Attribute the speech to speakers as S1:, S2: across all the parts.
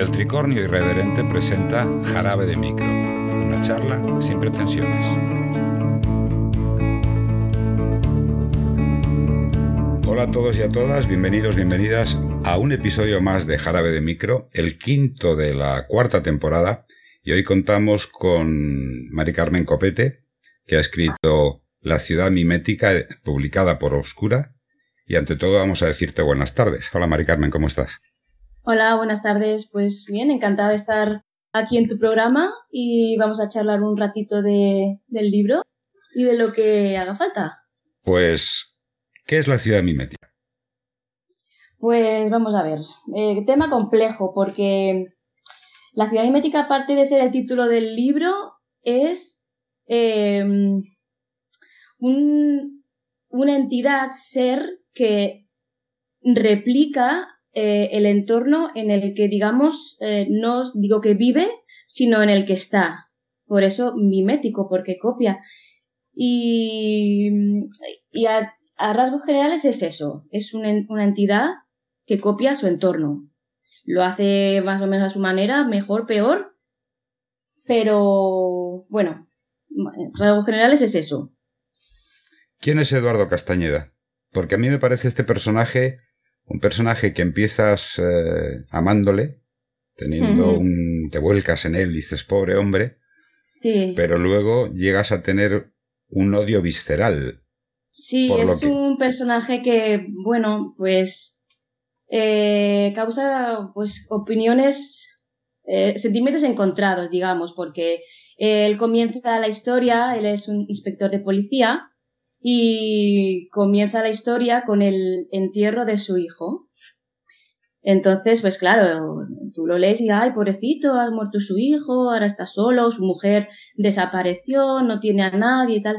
S1: El Tricornio Irreverente presenta Jarabe de Micro, una charla sin pretensiones. Hola a todos y a todas, bienvenidos, bienvenidas a un episodio más de Jarabe de Micro, el quinto de la cuarta temporada, y hoy contamos con Mari Carmen Copete, que ha escrito La ciudad mimética, publicada por Obscura, y ante todo vamos a decirte buenas tardes. Hola Mari Carmen, ¿cómo estás?
S2: Hola, buenas tardes. Pues bien, encantada de estar aquí en tu programa y vamos a charlar un ratito de, del libro y de lo que haga falta.
S1: Pues, ¿qué es la ciudad mimética?
S2: Pues vamos a ver, eh, tema complejo porque la ciudad mimética, aparte de ser el título del libro, es eh, un, una entidad, ser que replica eh, el entorno en el que, digamos, eh, no digo que vive, sino en el que está. Por eso mimético, porque copia. Y, y a, rasgos generales es eso, es una, una entidad que copia su entorno. Lo hace más o menos a su manera, mejor, peor, pero bueno, rasgos generales es eso.
S1: ¿Quién es Eduardo Castañeda? Porque a mí me parece este personaje un personaje que empiezas eh, amándole, teniendo un. te vuelcas en él, dices, pobre hombre.
S2: Sí.
S1: Pero luego llegas a tener un odio visceral.
S2: Sí, es un personaje que, bueno, pues. Eh, causa pues opiniones, eh, sentimientos encontrados, digamos, porque él comienza la historia, él es un inspector de policía y comienza la historia con el entierro de su hijo. Entonces, pues claro, tú lo lees y, ay, pobrecito, ha muerto su hijo, ahora está solo, su mujer desapareció, no tiene a nadie y tal.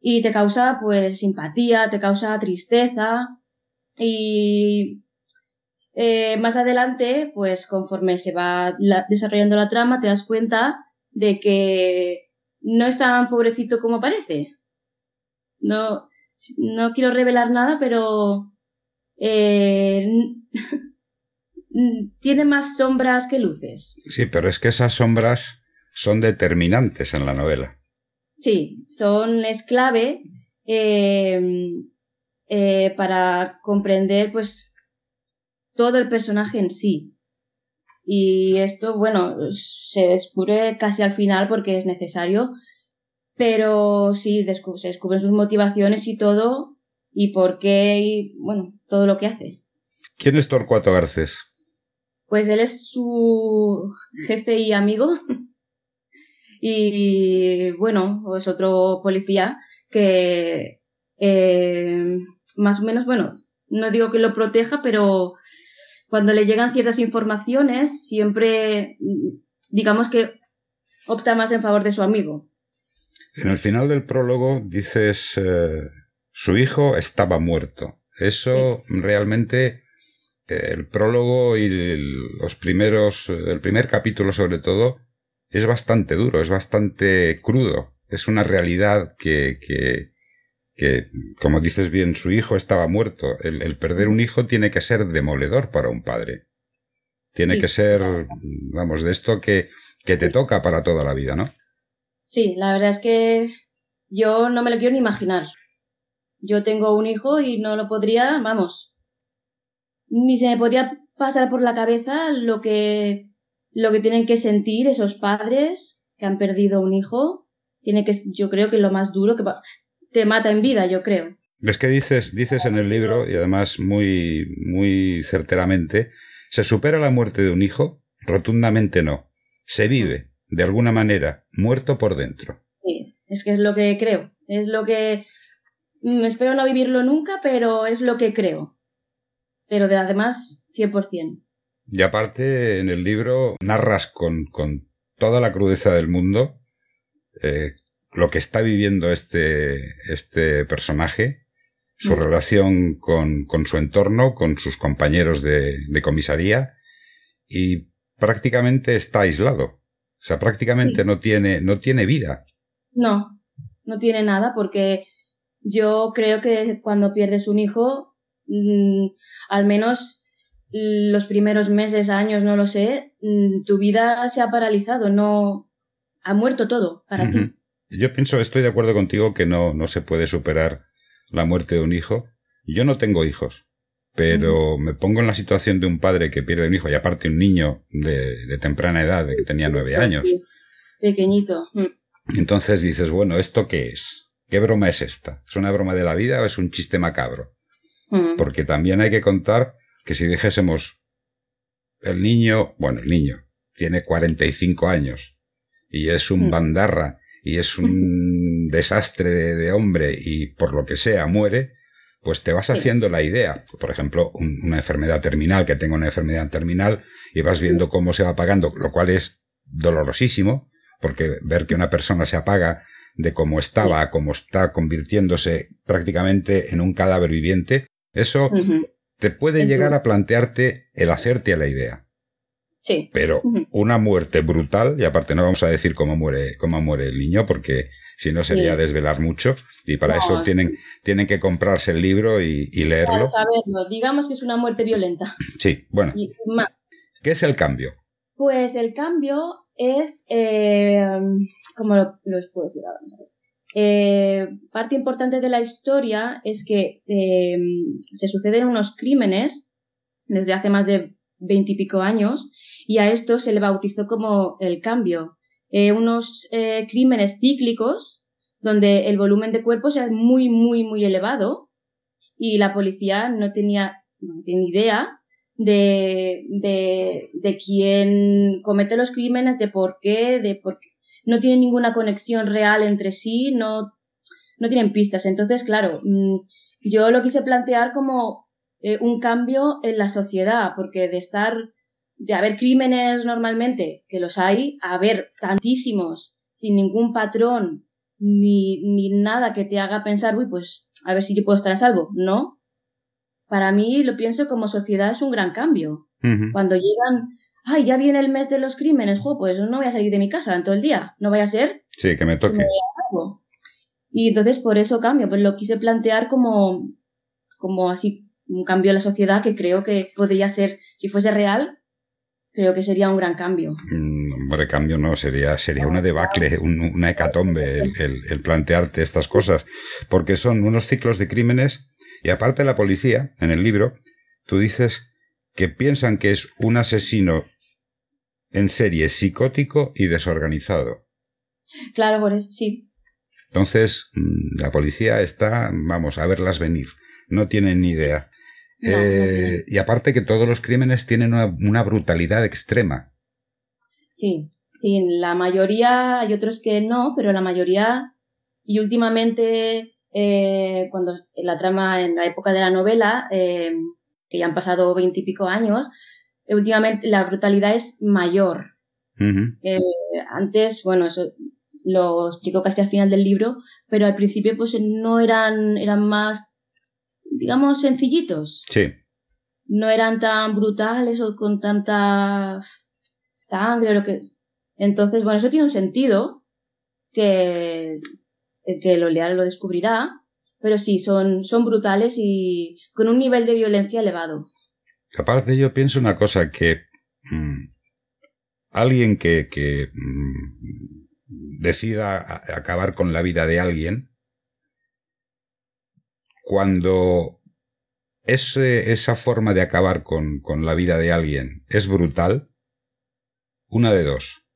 S2: Y te causa, pues, simpatía, te causa tristeza. Y eh, más adelante, pues, conforme se va desarrollando la trama, te das cuenta de que no es tan pobrecito como parece. No, no quiero revelar nada, pero eh, tiene más sombras que luces.
S1: Sí, pero es que esas sombras son determinantes en la novela.
S2: Sí, son es clave eh, eh, para comprender pues todo el personaje en sí. Y esto, bueno, se descubre casi al final porque es necesario, pero sí se descubren sus motivaciones y todo, y por qué, y bueno, todo lo que hace.
S1: ¿Quién es Torcuato Garcés?
S2: Pues él es su jefe y amigo. y bueno, es otro policía que eh, más o menos, bueno, no digo que lo proteja, pero cuando le llegan ciertas informaciones, siempre digamos que opta más en favor de su amigo.
S1: En el final del prólogo dices, eh, su hijo estaba muerto. Eso realmente, eh, el prólogo y los primeros, el primer capítulo sobre todo, es bastante duro, es bastante crudo. Es una realidad que, que, que como dices bien, su hijo estaba muerto. El, perder un hijo tiene que ser demoledor para un padre. Tiene que ser, vamos, de esto que, que te toca para toda la vida, ¿no?
S2: Sí, la verdad es que yo no me lo quiero ni imaginar. Yo tengo un hijo y no lo podría, vamos, ni se me podría pasar por la cabeza lo que, lo que tienen que sentir esos padres que han perdido un hijo. Tiene que, yo creo que lo más duro que te mata en vida, yo creo.
S1: Es que dices, dices en el libro, y además muy, muy certeramente, ¿se supera la muerte de un hijo? Rotundamente no. Se vive de alguna manera, muerto por dentro.
S2: Sí, es que es lo que creo. Es lo que. Mm, espero no vivirlo nunca, pero es lo que creo. Pero de además, 100%.
S1: Y aparte, en el libro narras con, con toda la crudeza del mundo eh, lo que está viviendo este, este personaje, su mm. relación con, con, su entorno, con sus compañeros de, de comisaría, y prácticamente está aislado. O sea, prácticamente no, tiene, no tiene vida.
S2: No, no tiene nada porque yo creo que cuando pierdes un hijo, mm, al menos los primeros meses, años, no lo sé, mm, tu vida se ha paralizado, no ha muerto todo para ti.
S1: Yo pienso, estoy de acuerdo contigo que no, no se puede superar la muerte de un hijo. Yo no tengo hijos, pero me pongo en la situación de un padre que pierde un hijo y aparte un niño de, temprana edad, de que tenía nueve años.
S2: Pequeñito.
S1: Mm. Entonces dices, bueno, ¿esto qué es? ¿Qué broma es esta? ¿Es una broma de la vida o es un chiste macabro? Mm. Porque también hay que contar que si dijésemos el niño, bueno, el niño tiene 45 años y es un mm. bandarra y es un desastre de, hombre y por lo que sea muere, pues te vas haciendo la idea. Por ejemplo, una enfermedad terminal, que tenga una enfermedad terminal y vas viendo cómo se va apagando, lo cual es dolorosísimo, porque ver que una persona se apaga de cómo estaba a cómo está convirtiéndose prácticamente en un cadáver viviente, eso te puede llegar a plantearte el hacerte a la idea.
S2: Sí.
S1: Pero una muerte brutal, y aparte no vamos a decir cómo muere, cómo muere el niño, porque si no sería desvelar mucho, y para eso tienen, tienen que comprarse el libro y, leerlo.
S2: saberlo. Digamos que es una muerte violenta.
S1: Sí, bueno. ¿Qué es el cambio?
S2: Pues el cambio es, eh, ¿cómo lo, puedo decir ahora? Eh, parte importante de la historia es que eh, se suceden unos crímenes desde hace más de veintipico años y a esto se le bautizó como el cambio. Eh, unos crímenes cíclicos donde el volumen de cuerpos es muy, muy, muy elevado y la policía no tenía, no idea de, de, de quién comete los crímenes, de por qué, de por qué no tienen ninguna conexión real entre sí, no, no tienen pistas. Entonces, claro, mm, yo lo quise plantear como eh, un cambio en la sociedad, porque de estar, de haber crímenes normalmente, que los hay, a haber tantísimos, sin ningún patrón, ni, ni nada que te haga pensar, uy, pues a ver si yo puedo estar a salvo. No. Para mí lo pienso como sociedad es un gran cambio. Cuando llegan ay, ya viene el mes de los crímenes, jo, pues no voy a salir de mi casa en todo el día, no vaya a ser.
S1: Sí, que me toque.
S2: y entonces por eso cambio, pues lo quise plantear como, como así, un cambio en la sociedad que creo que podría ser, si fuese real, creo que sería un gran cambio.
S1: Mm, hombre, cambio no, sería, sería una debacle, una hecatombe el, el, plantearte estas cosas, porque son unos ciclos de crímenes y aparte la policía, en el libro, tú dices que piensan que es un asesino en serie psicótico y desorganizado.
S2: Claro, por eso sí.
S1: Entonces, mm, la policía está, vamos, a verlas venir. No tienen ni idea. Eh, y aparte que todos los crímenes tienen una, brutalidad extrema.
S2: Sí, sí, la mayoría, hay otros que no, pero la mayoría, y últimamente, eh, cuando la trama, en la época de la novela, eh, que ya han pasado veintipico años, últimamente la brutalidad es mayor. Eh, antes, bueno, eso lo explico casi al final del libro, pero al principio pues no eran, eran más, digamos, sencillitos.
S1: Sí.
S2: No eran tan brutales o con tanta sangre o lo que... Entonces, bueno, eso tiene un sentido que el que lo lea lo descubrirá, pero sí, son, son brutales y con un nivel de violencia elevado.
S1: Aparte, yo pienso una cosa, que mm, alguien que, que mm, decida acabar con la vida de alguien, cuando ese, esa forma de acabar con, con la vida de alguien es brutal, una de dos.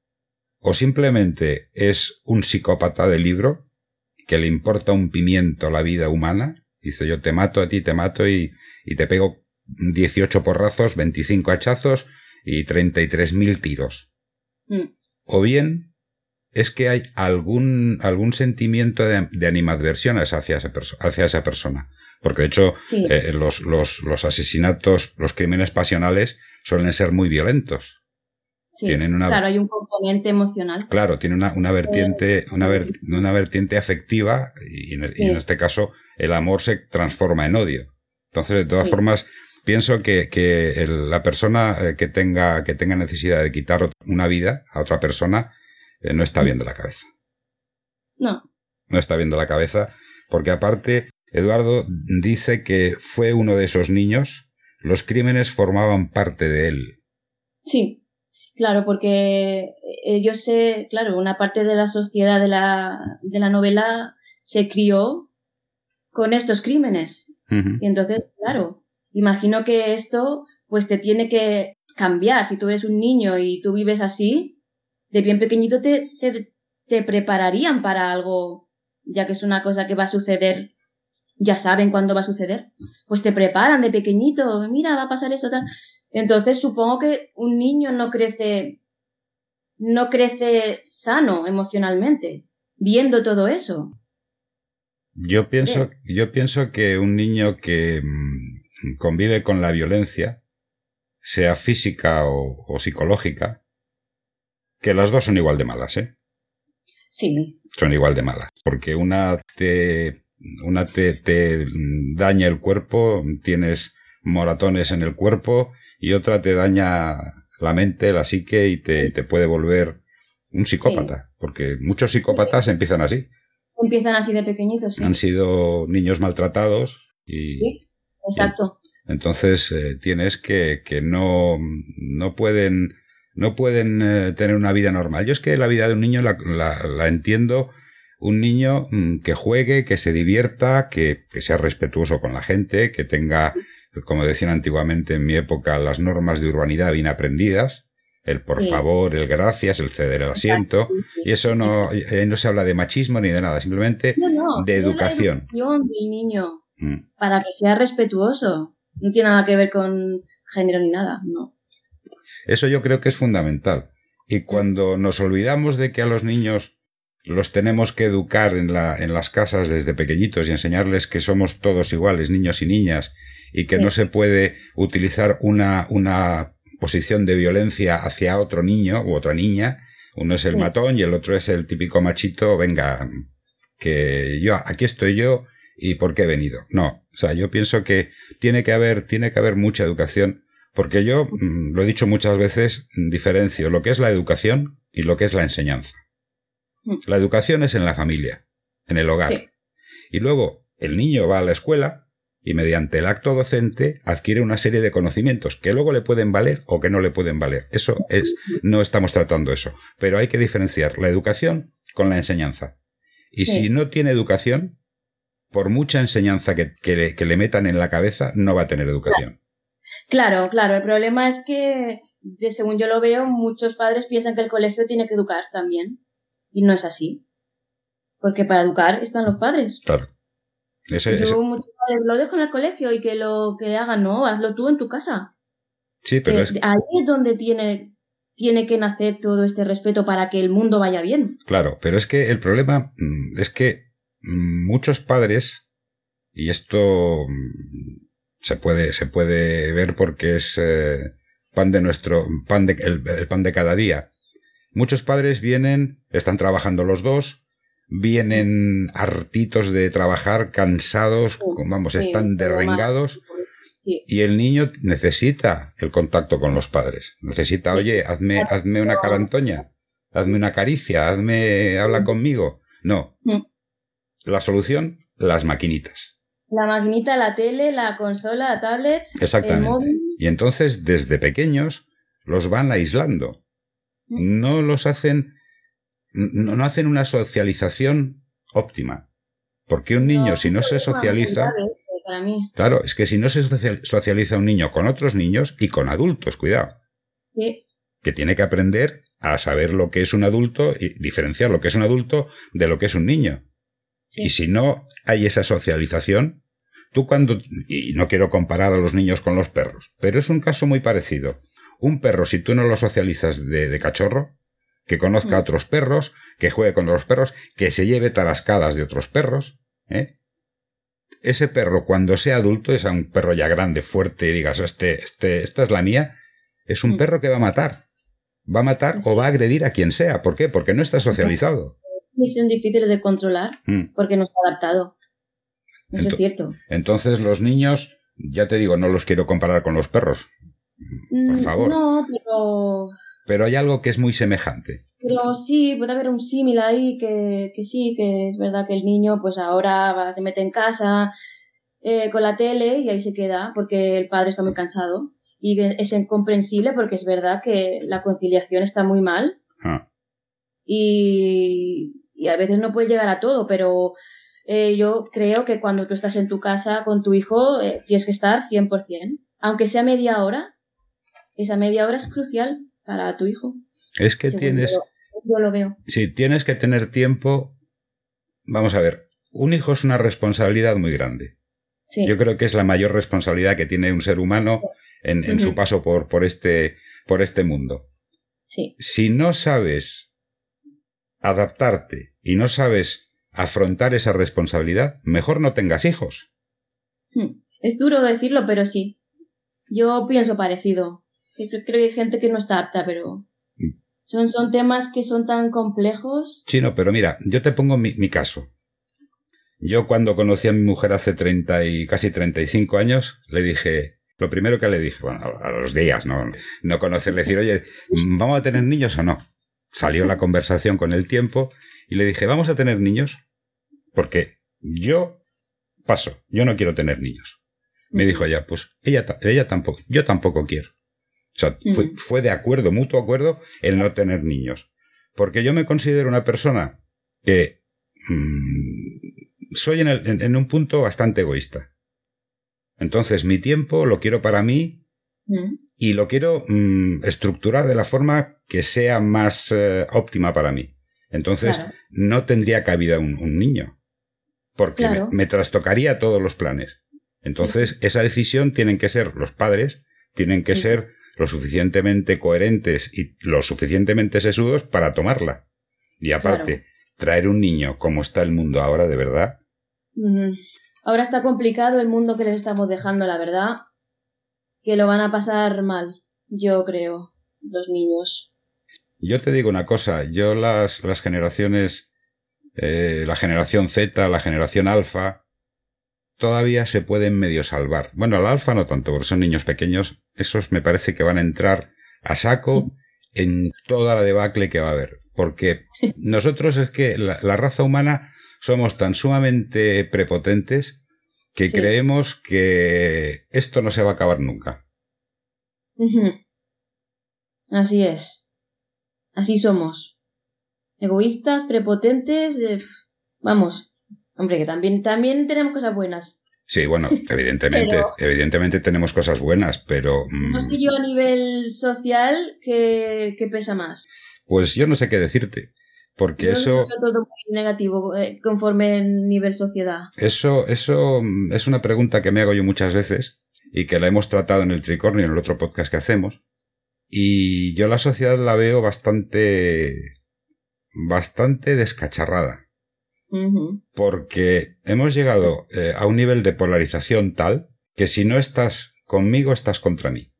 S1: O simplemente es un psicópata de libro que le importa un pimiento la vida humana, dice yo te mato a ti, te mato y, y te pego 18 porrazos, 25 hachazos y 33.000 tiros. Mm. O bien es que hay algún, algún sentimiento de, animadversión hacia esa, hacia esa persona. Porque de hecho eh, los, los, los, asesinatos, los crímenes pasionales suelen ser muy violentos.
S2: tienen una, claro, hay un componente emocional.
S1: Claro, tiene una, una vertiente, una, una, vertiente afectiva y, en, este caso el amor se transforma en odio. Entonces, de todas formas, Pienso que, que la persona eh, que tenga, que tenga necesidad de quitar una vida a otra persona eh, no está bien de la cabeza.
S2: No.
S1: No está bien de la cabeza, porque aparte, Eduardo dice que fue uno de esos niños, los crímenes formaban parte de él.
S2: Sí, claro, porque eh, yo sé, claro, una parte de la sociedad de la, de la novela se crió con estos crímenes. Y entonces, claro, imagino que esto pues te tiene que cambiar. Si tú eres un niño y tú vives así, de bien pequeñito te, te, te prepararían para algo, ya que es una cosa que va a suceder ya saben cuándo va a suceder, pues te preparan de pequeñito, mira, va a pasar eso, tal. Entonces supongo que un niño no crece, no crece sano emocionalmente, viendo todo eso.
S1: Yo pienso, yo pienso que un niño que mm, convive con la violencia, sea física o, o psicológica, que las dos son igual de malas, ¿eh?
S2: Sí.
S1: Son igual de malas. Porque una te una te, te daña el cuerpo, tienes moratones en el cuerpo, y otra te daña la mente, la psique y te, te puede volver un psicópata, porque muchos psicópatas empiezan así.
S2: Empiezan así de pequeñitos, sí.
S1: Han sido niños maltratados y...
S2: Sí, exacto.
S1: entonces eh, tienes que, que no, no pueden, no pueden eh, tener una vida normal. Yo es que la vida de un niño la, la, la entiendo un niño mm, que juegue, que se divierta, que, que, sea respetuoso con la gente, que tenga, como decían antiguamente en mi época, las normas de urbanidad bien aprendidas, el por favor, el gracias, el ceder el asiento, y eso no, eh, no se habla de machismo ni de nada, simplemente de educación.
S2: del niño, mm. para que sea respetuoso, no tiene nada que ver con género ni nada, no.
S1: Eso yo creo que es fundamental. Y cuando nos olvidamos de que a los niños los tenemos que educar en, la, en las casas desde pequeñitos y enseñarles que somos todos iguales, niños y niñas, y que no se puede utilizar una, una posición de violencia hacia otro niño u otra niña. Uno es el matón y el otro es el típico machito, venga, que yo, aquí estoy yo y por qué he venido. No, o sea, yo pienso que tiene que haber, tiene que haber mucha educación, porque yo, mm, lo he dicho muchas veces, diferencio lo que es la educación y lo que es la enseñanza. Mm. La educación es en la familia, en el hogar. Y luego el niño va a la escuela y mediante el acto docente adquiere una serie de conocimientos que luego le pueden valer o que no le pueden valer. Eso es, no estamos tratando eso. Pero hay que diferenciar la educación con la enseñanza. Y si no tiene educación, por mucha enseñanza que, que, le, metan en la cabeza, no va a tener educación.
S2: Claro, claro. El problema es que, según yo lo veo, muchos padres piensan que el colegio tiene que educar también. Y no es así. Porque para educar están los padres.
S1: Claro.
S2: Ese, yo muchos padres lo dejo en el colegio y que lo que hagan, no, hazlo tú en tu casa.
S1: Sí, pero
S2: ahí es donde tiene, tiene que nacer todo este respeto para que el mundo vaya bien.
S1: Claro, pero es que el problema mm, es que mm, muchos padres, y esto mm, se puede, se puede ver porque es eh, pan de nuestro, pan de, el pan de cada día, Muchos padres vienen, están trabajando los dos, vienen hartitos de trabajar, cansados, vamos, están derrengados. Y el niño necesita el contacto con los padres. Necesita, oye, hazme, hazme una carantoña, hazme una caricia, hazme, habla conmigo. No. Mm. La solución, las maquinitas.
S2: La maquinita, la tele, la consola, la tablet.
S1: Exactamente. Y entonces, desde pequeños, los van aislando no los hacen, no, hacen una socialización óptima. Porque un niño, si no se socializa... Claro, es que si no se socializa un niño con otros niños y con adultos, cuidado. Que tiene que aprender a saber lo que es un adulto y diferenciar lo que es un adulto de lo que es un niño. Y si no hay esa socialización, tú cuando... Y no quiero comparar a los niños con los perros, pero es un caso muy parecido. Un perro, si tú no lo socializas de, cachorro, que conozca a mm. otros perros, que juegue con otros perros, que se lleve tarascadas de otros perros, ¿eh? Ese perro, cuando sea adulto, es un perro ya grande, fuerte, y digas, este, este, esta es la mía, es un mm. perro que va a matar. Va a matar o va a agredir a quien sea. ¿Por qué? Porque no está socializado.
S2: Misión difícil de controlar, mm. porque no está adaptado. Eso es cierto.
S1: Entonces, los niños, ya te digo, no los quiero comparar con los perros. Por mm, favor.
S2: No, pero.
S1: Pero hay algo que es muy semejante.
S2: Pero sí, puede haber un símil ahí que, que, sí, que es verdad que el niño, pues ahora va, se mete en casa, eh, con la tele y ahí se queda porque el padre está muy cansado. Y es incomprensible porque es verdad que la conciliación está muy mal. Ah. Y, y, a veces no puedes llegar a todo, pero eh, yo creo que cuando tú estás en tu casa con tu hijo eh, tienes que estar 100%. Aunque sea media hora, esa media hora es crucial para tu hijo.
S1: Es que tienes...
S2: Yo, lo veo.
S1: Sí, tienes que tener tiempo. Vamos a ver, un hijo es una responsabilidad muy grande. Yo creo que es la mayor responsabilidad que tiene un ser humano en, su paso por, por, este, por este mundo.
S2: Sí.
S1: Si no sabes adaptarte y no sabes afrontar esa responsabilidad, mejor no tengas hijos.
S2: Hmm. Es duro decirlo, pero sí. Yo pienso parecido. Creo que hay gente que no está apta, pero mm. son, son temas que son tan complejos.
S1: Sí, no, pero mira, yo te pongo mi, mi caso. Yo cuando conocí a mi mujer hace 30 y casi 35 años, le dije, lo primero que le dije, bueno, a los días, no, no conocerle, decir, oye, ¿vamos a tener niños o no? Salió la conversación con el tiempo y le dije, ¿vamos a tener niños? Porque yo paso, yo no quiero tener niños. Me dijo ella, pues ella, ella tampoco, yo tampoco quiero. O sea, fue, de acuerdo, mutuo acuerdo, el no tener niños. Porque yo me considero una persona que mm, soy en, un punto bastante egoísta. Entonces, mi tiempo lo quiero para mí y lo quiero mm, estructurar de la forma que sea más eh, óptima para mí. Entonces, no tendría cabida un, un niño, porque me, trastocaría todos los planes. Entonces, esa decisión tienen que ser los padres, tienen que ser lo suficientemente coherentes y lo suficientemente sesudos para tomarla. Y aparte, traer un niño como está el mundo ahora, de verdad,
S2: Ahora está complicado el mundo que les estamos dejando, la verdad, que lo van a pasar mal, yo creo, los niños.
S1: Yo te digo una cosa, yo las, las generaciones, eh, la generación Z, la generación alfa, todavía se pueden medio salvar. Bueno, la alfa no tanto, porque son niños pequeños, esos me parece que van a entrar a saco en toda la debacle que va a haber. Porque nosotros es que la raza humana somos tan sumamente prepotentes que creemos que esto no se va a acabar nunca.
S2: Así es. Así somos. Egoístas, prepotentes, eh, vamos. Hombre, que también, también tenemos cosas buenas.
S1: Sí, bueno, evidentemente, evidentemente tenemos cosas buenas, pero...
S2: No sé yo a nivel social qué, qué pesa más.
S1: Pues yo no sé qué decirte. Porque eso.
S2: todo muy negativo eh, conforme nivel sociedad.
S1: Eso, eso mm, es una pregunta que me hago yo muchas veces y que la hemos tratado en el Tricornio, en el otro podcast que hacemos. Y yo la sociedad la veo bastante. bastante descacharrada. Porque hemos llegado eh, a un nivel de polarización tal que si no estás conmigo, estás contra mí.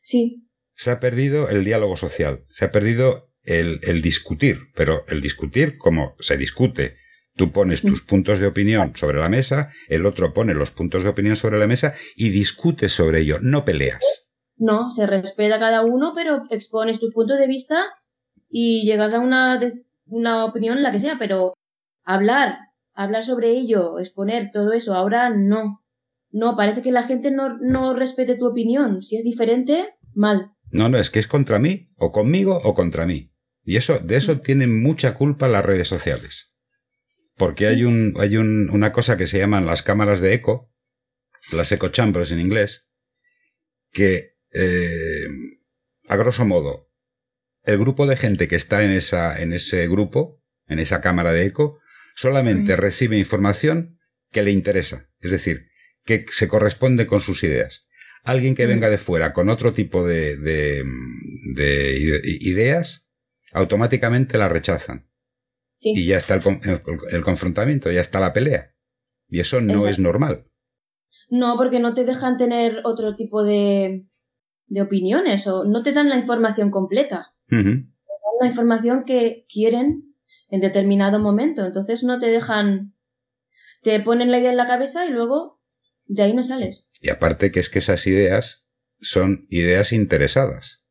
S2: Sí.
S1: Se ha perdido el diálogo social, se ha perdido el, discutir, pero el discutir como se discute. Tú pones tus puntos de opinión sobre la mesa, el otro pone los puntos de opinión sobre la mesa y discutes sobre ello, no peleas.
S2: No, se respeta cada uno, pero expones tus puntos de vista y llegas a una, una opinión, la que sea, pero hablar, hablar sobre ello, exponer todo eso, ahora no. No, parece que la gente no, no respete tu opinión. Si es diferente, mal.
S1: No, no, es que es contra mí, o conmigo, o contra mí. Y eso, de eso tienen mucha culpa las redes sociales. Porque hay un, hay un, una cosa que se llaman las cámaras de eco, las eco chambers en inglés, que, eh, a grosso modo, el grupo de gente que está en esa, en ese grupo, en esa cámara de eco, solamente recibe información que le interesa. Es decir, que se corresponde con sus ideas. Alguien que venga de fuera con otro tipo de, de, de ideas automáticamente la rechazan. Y ya está el, confrontamiento, ya está la pelea. Y eso no es normal.
S2: No, porque no te dejan tener otro tipo de, de opiniones o no te dan la información completa. Te dan la información que quieren en determinado momento. Entonces no te dejan, te ponen la idea en la cabeza y luego de ahí no sales.
S1: Y aparte que es que esas ideas son ideas interesadas.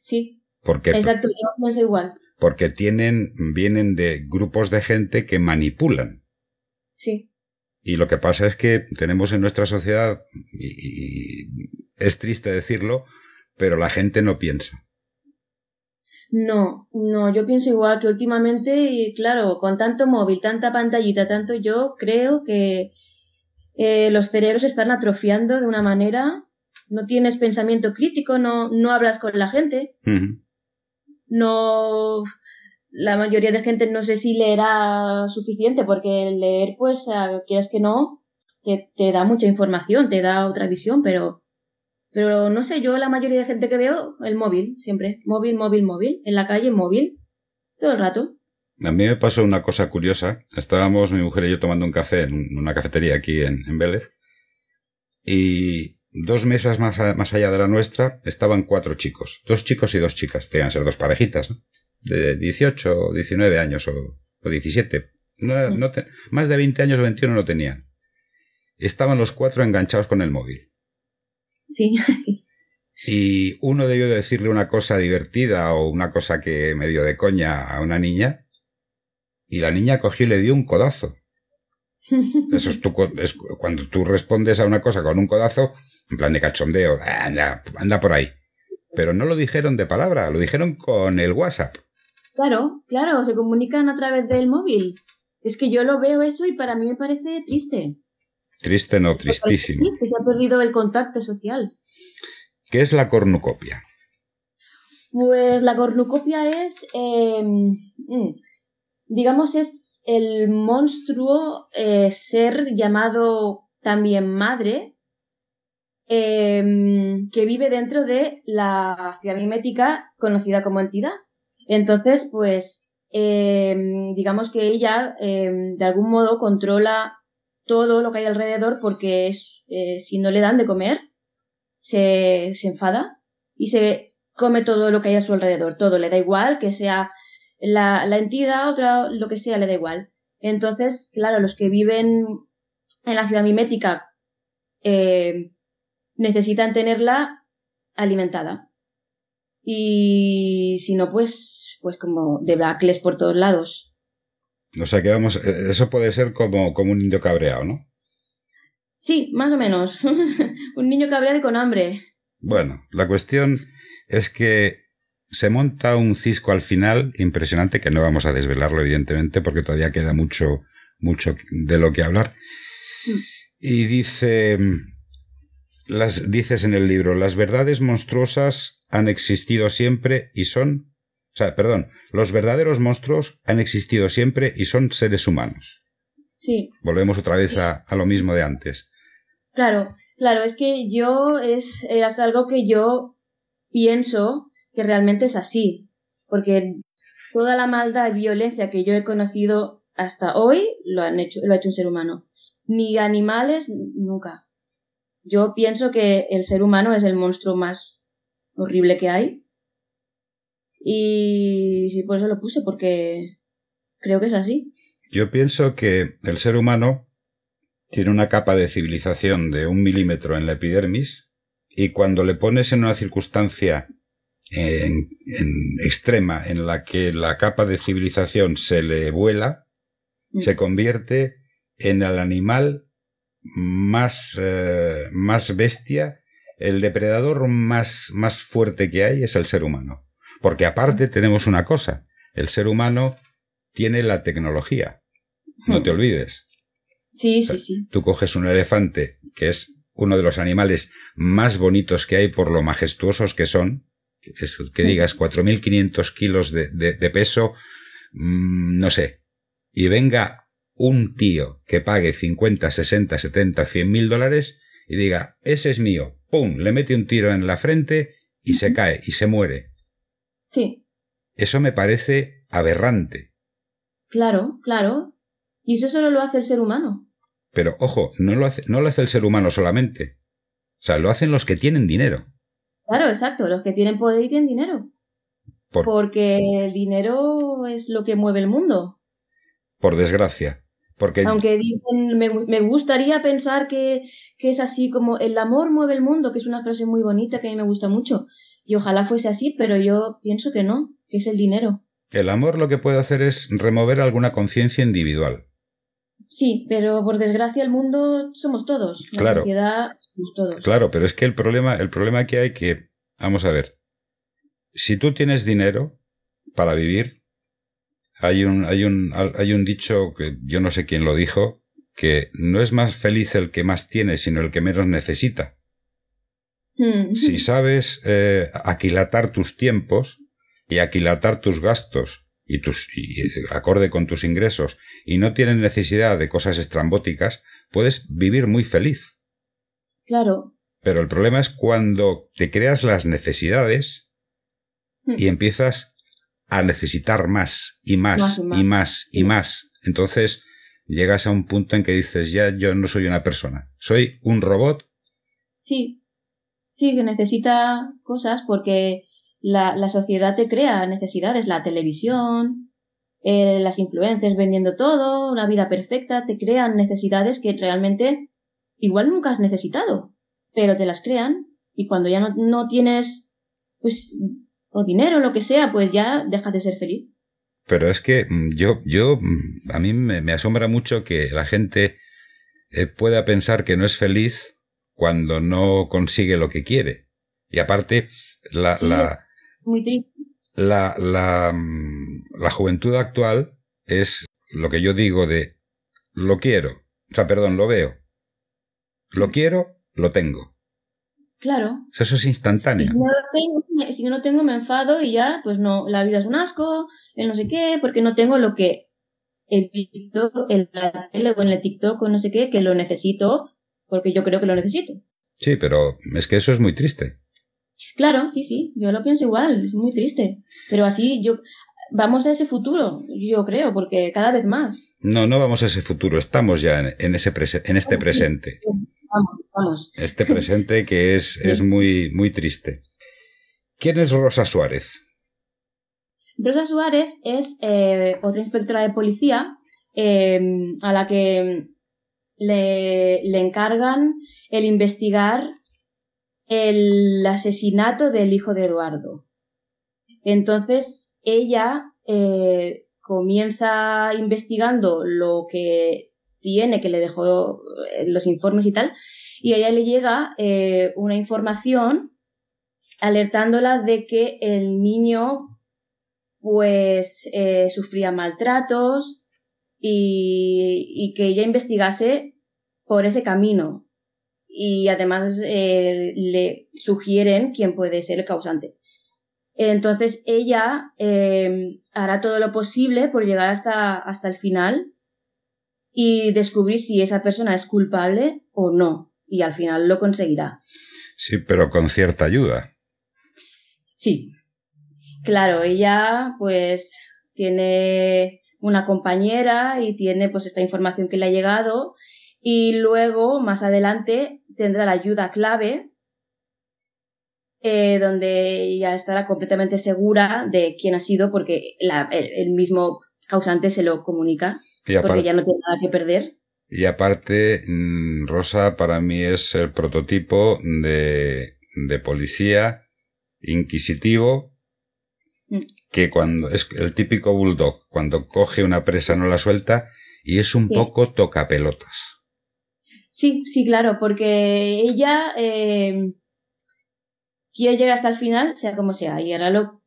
S2: Sí. Exacto, yo es igual.
S1: Porque tienen, vienen de grupos de gente que manipulan.
S2: Sí.
S1: Y lo que pasa es que tenemos en nuestra sociedad, y, es triste decirlo, pero la gente no piensa.
S2: No, no, yo pienso igual que últimamente, y claro, con tanto móvil, tanta pantallita, tanto yo creo que eh, los cerebros están atrofiando de una manera, no tienes pensamiento crítico, no, no hablas con la gente, no, la mayoría de gente no sé si leerá suficiente, porque leer, pues, quieras que no, te, te da mucha información, te da otra visión, pero pero no sé, yo la mayoría de gente que veo, el móvil, siempre. Móvil, móvil, móvil. En la calle, móvil. Todo el rato.
S1: A mí me pasó una cosa curiosa. Estábamos mi mujer y yo tomando un café en una cafetería aquí en, en Vélez. Y dos mesas más, más, allá de la nuestra estaban cuatro chicos. Dos chicos y dos chicas. Podían ser dos parejitas, ¿no? De 18 o 19 años o, o 17. No, no más de 20 años o 21 no tenían. Estaban los cuatro enganchados con el móvil.
S2: Sí.
S1: Y uno debió decirle una cosa divertida o una cosa que me dio de coña a una niña, y la niña cogió y le dio un codazo. Eso es, tu, es cuando tú respondes a una cosa con un codazo, en plan de cachondeo, anda, anda por ahí. Pero no lo dijeron de palabra, lo dijeron con el WhatsApp.
S2: Claro, claro, se comunican a través del móvil. Es que yo lo veo eso y para mí me parece triste.
S1: Triste no, tristísimo.
S2: que se ha perdido el contacto social.
S1: ¿Qué es la cornucopia?
S2: Pues la cornucopia es, em, mm, digamos, es el monstruo eh, ser llamado también madre em, que vive dentro de la ciudad mimética conocida como entidad. Entonces, pues, em, digamos que ella de algún modo controla todo lo que hay alrededor porque es, eh, si no le dan de comer, se, se enfada y se come todo lo que hay a su alrededor. Todo le da igual, que sea la, la entidad, otra, lo que sea, le da igual. Entonces, claro, los que viven en la ciudad mimética eh, necesitan tenerla alimentada. Y si no, pues, pues como de Blackles por todos lados.
S1: O sea que vamos, eh, eso puede ser como, como un niño cabreado, ¿no?
S2: Sí, más o menos. un niño cabreado y con hambre.
S1: Bueno, la cuestión es que se monta un cisco al final impresionante, que no vamos a desvelarlo, evidentemente, porque todavía queda mucho, mucho de lo que hablar. Mm. Y dice, las, dices en el libro, las verdades monstruosas han existido siempre y son o sea, perdón, los verdaderos monstruos han existido siempre y son seres humanos.
S2: Sí.
S1: Volvemos otra vez a, lo mismo de antes.
S2: Claro, claro, es que yo es, es algo que yo pienso que realmente es así, porque toda la maldad y violencia que yo he conocido hasta hoy lo han hecho, lo ha hecho un ser humano. Ni animales, nunca. Yo pienso que el ser humano es el monstruo más horrible que hay y sí, por eso lo puse, porque creo que es así.
S1: Yo pienso que el ser humano tiene una capa de civilización de un milímetro en la epidermis y cuando le pones en una circunstancia en, extrema en la que la capa de civilización se le vuela, mm. se convierte en el animal más, eh, más bestia, el depredador más, más fuerte que hay es el ser humano. Porque aparte tenemos una cosa, el ser humano tiene la tecnología. No te hmm. olvides.
S2: Sí, sí, sí.
S1: Tú coges un elefante, que es uno de los animales más bonitos que hay por lo majestuosos que son, es, que hmm. digas 4.500 kilos de, de, peso, mm, no sé, y venga un tío que pague 50, 60, 70, 100 mil dólares y diga, ese es mío, ¡pum!, le mete un tiro en la frente y se cae y se muere.
S2: Sí.
S1: Eso me parece aberrante.
S2: Claro, claro. Y eso solo lo hace el ser humano.
S1: Pero ojo, no lo hace, no lo hace el ser humano solamente. O sea, lo hacen los que tienen dinero.
S2: Claro, exacto, los que tienen poder y tienen dinero. Porque el dinero es lo que mueve el mundo.
S1: Por desgracia. Porque...
S2: Aunque dicen, me, me gustaría pensar que, que, es así como el amor mueve el mundo, que es una frase muy bonita que a mí me gusta mucho. Y ojalá fuese así, pero yo pienso que no, que es el dinero.
S1: El amor lo que puede hacer es remover alguna conciencia individual.
S2: Sí, pero por desgracia el mundo somos todos. La
S1: claro.
S2: sociedad somos todos.
S1: Claro, pero es que el problema, el problema que hay que, vamos a ver, si tú tienes dinero para vivir, hay un, hay un, hay un dicho que yo no sé quién lo dijo, que no es más feliz el que más tiene, sino el que menos necesita.
S2: Mm.
S1: Si sabes eh, aquilatar tus tiempos y aquilatar tus gastos y tus y, acorde con tus ingresos y no tienes necesidad de cosas estrambóticas, puedes vivir muy feliz.
S2: Claro.
S1: Pero el problema es cuando te creas las necesidades y empiezas a necesitar más y más,
S2: Más y
S1: y
S2: más.
S1: más y más. Entonces llegas a un punto en que dices, ya yo no soy una persona, soy un robot.
S2: Sí. Sí, que necesita cosas porque la, la sociedad te crea necesidades. La televisión, eh, las influencers vendiendo todo, una vida perfecta, te crean necesidades que realmente igual nunca has necesitado, pero te las crean y cuando ya no, no tienes, pues, o dinero lo que sea, pues ya dejas de ser feliz.
S1: Pero es que mm, yo, yo, mm, a mí me, me asombra mucho que la gente eh, pueda pensar que no es feliz cuando no consigue lo que quiere. Y aparte, la,
S2: Sí,
S1: la,
S2: Muy triste.
S1: la, la, mm, la juventud actual es lo que yo digo de lo quiero, o sea, perdón, lo veo. Lo quiero, lo tengo.
S2: Claro.
S1: Eso es instantáneo.
S2: si no lo tengo, si no tengo, me enfado y ya, pues no, la vida es un asco, el no sé qué, porque no tengo lo que he visto en la tele o en el TikTok o no sé qué, que lo necesito porque yo creo que lo necesito.
S1: Sí, pero es que eso es muy triste.
S2: Claro, sí, sí, yo lo pienso igual, es muy triste. Pero así yo, vamos a ese futuro, yo creo, porque cada vez más.
S1: No, no vamos a ese futuro, estamos ya en, en ese prese- en este presente.
S2: Vamos, vamos.
S1: Este presente que es, es muy, muy triste. ¿Quién es Rosa Suárez?
S2: Rosa Suárez es eh, otra inspectora de policía eh, a la que le, encargan el investigar el asesinato del hijo de Eduardo. Entonces ella eh, comienza investigando lo que tiene, que le dejó eh, los informes y tal, y a ella le llega eh, una información alertándola de que el niño pues eh, sufría maltratos y, y que ella investigase por ese camino. Y además eh, le sugieren quién puede ser el causante. Entonces ella eh, hará todo lo posible por llegar hasta, hasta el final y descubrir si esa persona es culpable o no. Y al final lo conseguirá.
S1: Sí, pero con cierta ayuda.
S2: Sí. Claro, ella pues tiene una compañera y tiene pues esta información que le ha llegado y luego más adelante tendrá la ayuda clave eh, donde ella estará completamente segura de quién ha sido porque la- el, el mismo causante se lo comunica
S1: Y
S2: porque
S1: aparte,
S2: ya no tiene nada que perder.
S1: y aparte, mm, Rosa para mí es el prototipo de, de policía inquisitivo
S2: Mm.
S1: Que cuando es el típico bulldog, cuando coge una presa no la suelta y es un
S2: Sí.
S1: poco tocapelotas.
S2: Sí, sí, claro, porque ella eh, quiere llegar hasta el final, sea como sea, y hará lo,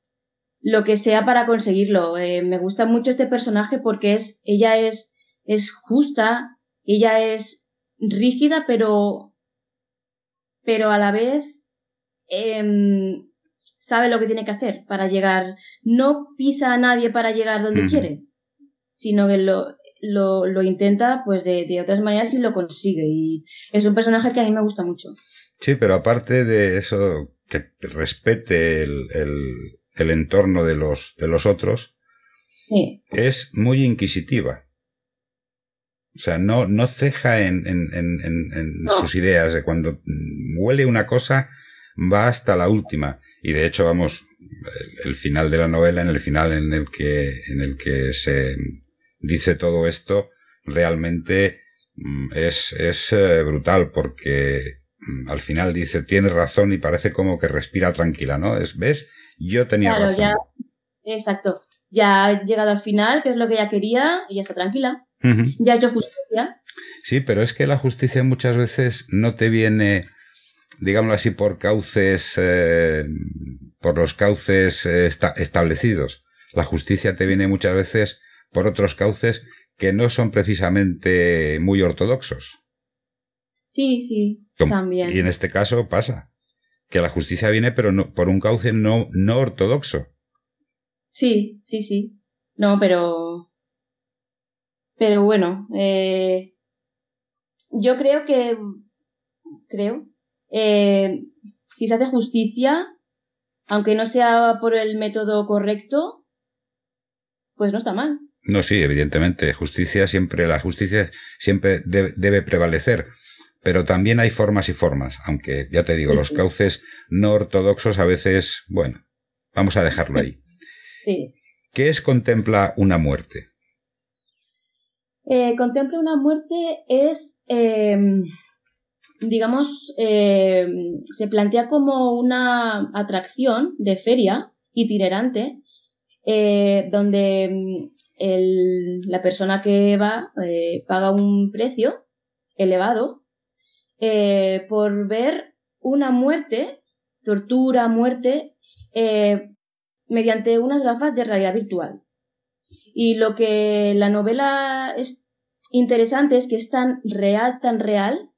S2: lo que sea para conseguirlo. Eh, me gusta mucho este personaje porque es, ella es, es justa, ella es rígida, pero, pero a la vez em, sabe lo que tiene que hacer para llegar. No pisa a nadie para llegar donde quiere, sino que lo, lo, lo intenta pues de, de otras maneras y lo consigue. Y es un personaje que a mí me gusta mucho.
S1: Sí, pero aparte de eso, que respete el, el- el entorno de los, de los otros,
S2: Sí,
S1: es muy inquisitiva. O sea, no, no ceja en, en, en, en- en
S2: No.
S1: sus ideas. De Cuando huele una cosa, va hasta la última. Y de hecho, vamos, el, el final de la novela, en el final en el que, en el que se dice todo esto, realmente mm, es, es eh, brutal porque mm, al final dice, tienes razón y parece como que respira tranquila, ¿no? Es, ¿ves? Yo tenía
S2: Claro,
S1: razón.
S2: ya. exacto. Ya ha llegado al final, que es lo que ella quería, y ya está tranquila. ya ha hecho justicia.
S1: Sí, pero es que la justicia muchas veces no te viene, digámoslo así, por cauces, eh, por los cauces eh, establecidos. La justicia te viene muchas veces por otros cauces que no son precisamente muy ortodoxos.
S2: Sí, sí, también.
S1: Y en este caso pasa que la justicia viene pero no, por un cauce no, no ortodoxo.
S2: Sí, sí, sí. No, pero... Pero bueno, eh, yo creo que... Creo. Eh, si se hace justicia, aunque no sea por el método correcto, pues no está mal.
S1: No, sí, evidentemente. Justicia siempre, la justicia siempre debe, prevalecer. Pero también hay formas y formas, aunque ya te digo, los cauces no ortodoxos a veces, bueno, vamos a dejarlo ahí.
S2: Sí.
S1: ¿Qué es contempla una muerte?
S2: Eh, contempla una muerte es, em, digamos, em, se plantea como una atracción de feria itinerante, eh, donde em, la persona que va eh, paga un precio elevado eh, por ver una muerte, tortura, muerte, eh, mediante unas gafas de realidad virtual. Y lo que la novela es interesante es que es tan real, tan real,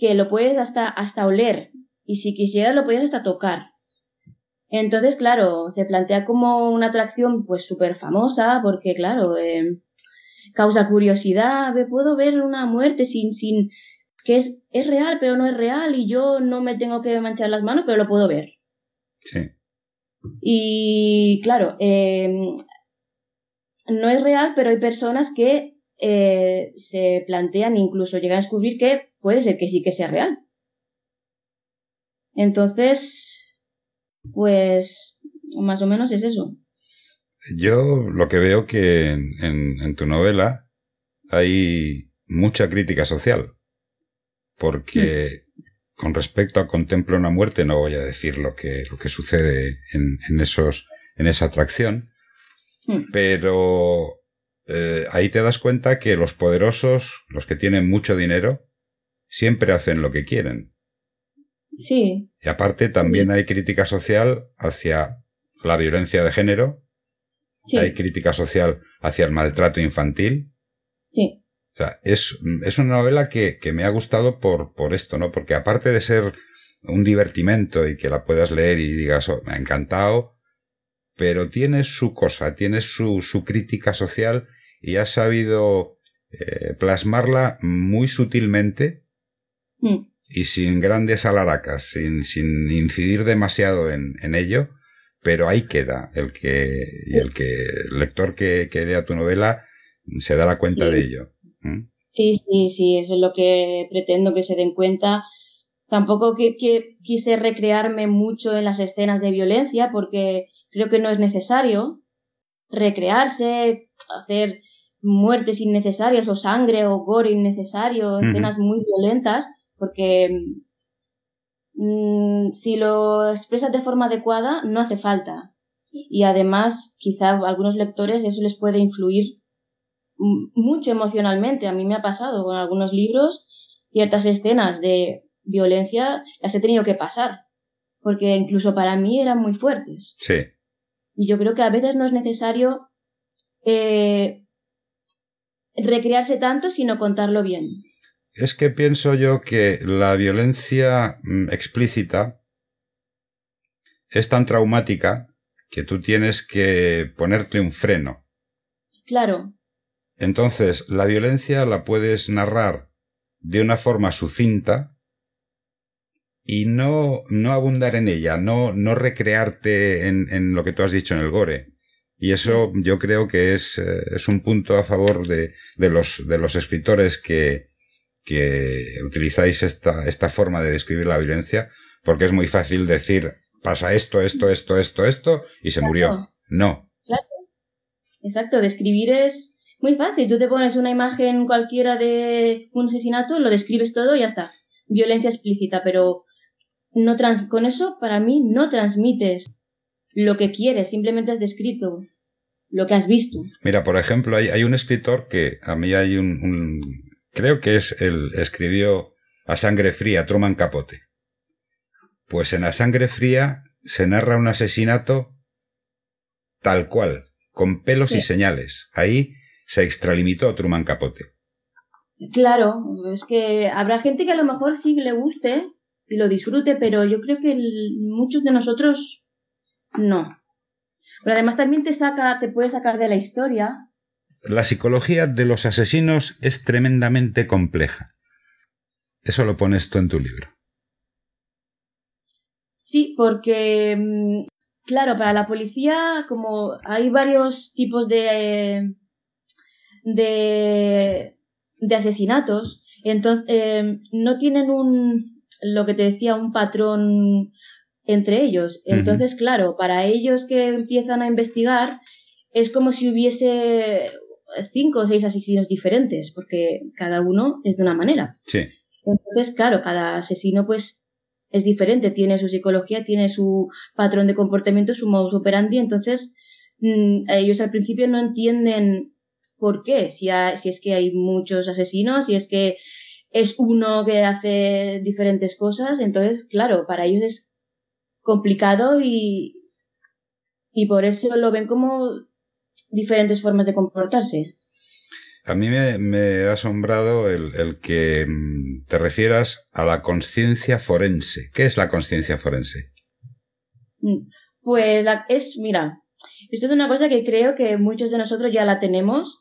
S2: que lo puedes hasta, hasta oler. Y si quisieras lo puedes hasta tocar. Entonces, claro, se plantea como una atracción pues súper famosa porque, claro, eh, causa curiosidad, puedo ver una muerte sin, sin, que es, es real pero no es real y yo no me tengo que manchar las manos pero lo puedo ver.
S1: Sí.
S2: Y claro, em, no es real pero hay personas que eh, se plantean, incluso llegan a descubrir que puede ser que sí que sea real. Entonces, pues más o menos es eso.
S1: Yo lo que veo que en, tu novela hay mucha crítica social, porque con respecto a Contemplo una muerte no voy a decir lo que, lo que sucede en, esos, en esa atracción, pero eh, ahí te das cuenta que los poderosos, los que tienen mucho dinero, siempre hacen lo que quieren.
S2: Sí.
S1: Y aparte también hay crítica social hacia la violencia de género. Hay crítica social hacia el maltrato infantil.
S2: Sí.
S1: O sea, es, es una novela que, que, me ha gustado por, por esto, ¿no? Porque aparte de ser un divertimento y que la puedas leer y digas, oh, me ha encantado, pero tiene su cosa, tiene su, su crítica social y ha sabido eh, plasmarla muy sutilmente. Mm y sin grandes alaracas, sin, sin incidir demasiado en, en, ello, pero ahí queda. El que, y el que, el lector que, que lea tu novela se dará cuenta de ello.
S2: Sí, sí, sí, eso es lo que pretendo que se den cuenta. Tampoco que, que, quise recrearme mucho en las escenas de violencia porque creo que no es necesario recrearse, hacer muertes innecesarias o sangre o gore innecesario, escenas muy violentas porque mm, si lo expresas de forma adecuada no hace falta. Y además, quizá a algunos lectores eso les puede influir mucho emocionalmente. A mí me ha pasado con algunos libros, ciertas escenas de violencia las he tenido que pasar, porque incluso para mí eran muy fuertes.
S1: Sí.
S2: Y yo creo que a veces no es necesario eh, recrearse tanto, sino contarlo bien.
S1: Es que pienso yo que la violencia mm, explícita es tan traumática que tú tienes que ponerte un freno.
S2: Claro.
S1: Entonces, la violencia la puedes narrar de una forma sucinta y no, no abundar en ella, no, no recrearte en, en, lo que tú has dicho en el gore. Y eso yo creo que es, eh, es un punto a favor de, de, los, de los escritores que, que utilizáis esta, esta forma de describir la violencia, porque es muy fácil decir, pasa esto, esto, esto, esto, esto, y se murió. No.
S2: Claro. Exacto, describir es muy fácil. Tú te pones una imagen cualquiera de un asesinato, lo describes todo y ya está. Violencia explícita, pero no trans con eso para mí no transmites lo que quieres, simplemente has descrito lo que has visto.
S1: Mira, por ejemplo, hay, hay un escritor que a mí hay un, creo que es el escribió A sangre fría, Truman Capote. Pues en A sangre fría se narra un asesinato tal cual, con pelos y señales. Ahí se extralimitó Truman Capote.
S2: Claro, es que habrá gente que a lo mejor sí le guste y lo disfrute, pero yo creo que muchos de nosotros no. Pero además también te saca, te puede sacar de la historia.
S1: La psicología de los asesinos es tremendamente compleja. Eso lo pones tú en tu libro.
S2: Sí, porque, mm, claro, para la policía, como hay varios tipos de, de, de asesinatos, entonces eh, no tienen un, lo que te decía, un patrón entre ellos. Entonces, claro, para ellos que empiezan a investigar, es como si hubiese cinco o seis asesinos diferentes, porque cada uno es de una manera.
S1: Sí.
S2: Entonces, claro, cada asesino pues es diferente, tiene su psicología, tiene su patrón de comportamiento, su modus operandi, entonces mm, ellos al principio no entienden por qué, si, si es que hay muchos asesinos, si es que es uno que hace diferentes cosas, entonces, claro, para ellos es complicado y, y por eso lo ven como diferentes formas de comportarse.
S1: A mí me, ha asombrado el, que mm, te refieras a la conciencia forense. ¿Qué es la conciencia forense?
S2: Mm, pues es, mira, esto es una cosa que creo que muchos de nosotros ya la tenemos,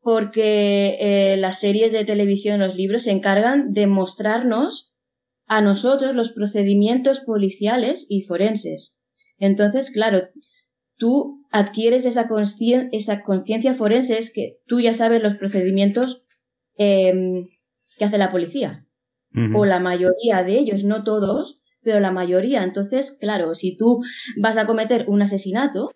S2: porque eh, las series de televisión, los libros se encargan de mostrarnos a nosotros los procedimientos policiales y forenses. Entonces, claro, tú adquieres esa conciencia forense, es que tú ya sabes los procedimientos em, que hace la policía. O la mayoría de ellos, no todos, pero la mayoría. Entonces, claro, si tú vas a cometer un asesinato,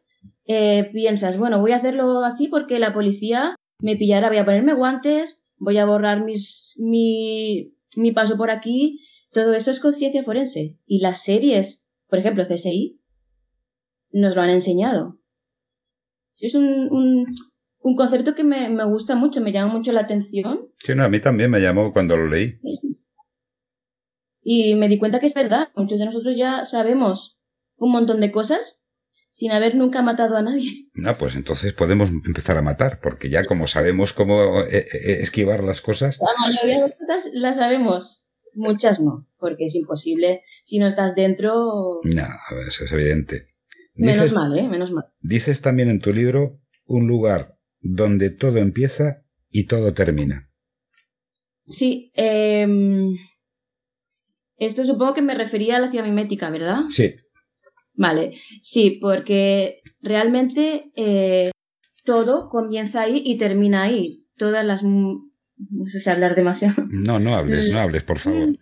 S2: eh, piensas, bueno, voy a hacerlo así porque la policía me pillará, voy a ponerme guantes, voy a borrar mis, mi, mi paso por aquí. Todo eso es conciencia forense. Y las series, por ejemplo, CSI, nos lo han enseñado. Es un, un, concepto que me, me, gusta mucho, me llama mucho la atención.
S1: Sí, no, a mí también me llamó cuando lo leí.
S2: Y me di cuenta que es verdad. Muchos de nosotros ya sabemos un montón de cosas sin haber nunca matado a nadie.
S1: No, pues entonces podemos empezar a matar, porque ya como sabemos cómo eh, eh, esquivar las cosas.
S2: La mayoría de las cosas las sabemos, muchas no, porque es imposible si no estás dentro.
S1: No, eso es evidente.
S2: Menos mal, ¿eh? Menos mal.
S1: Dices también en tu libro un lugar donde todo empieza y todo termina.
S2: Sí. Em, esto supongo que me refería a la ciudad mimética, ¿verdad?
S1: Sí.
S2: Vale, sí, porque realmente eh, todo comienza ahí y termina ahí. Todas las... No sé si hablar demasiado.
S1: No, no hables, no hables, por favor.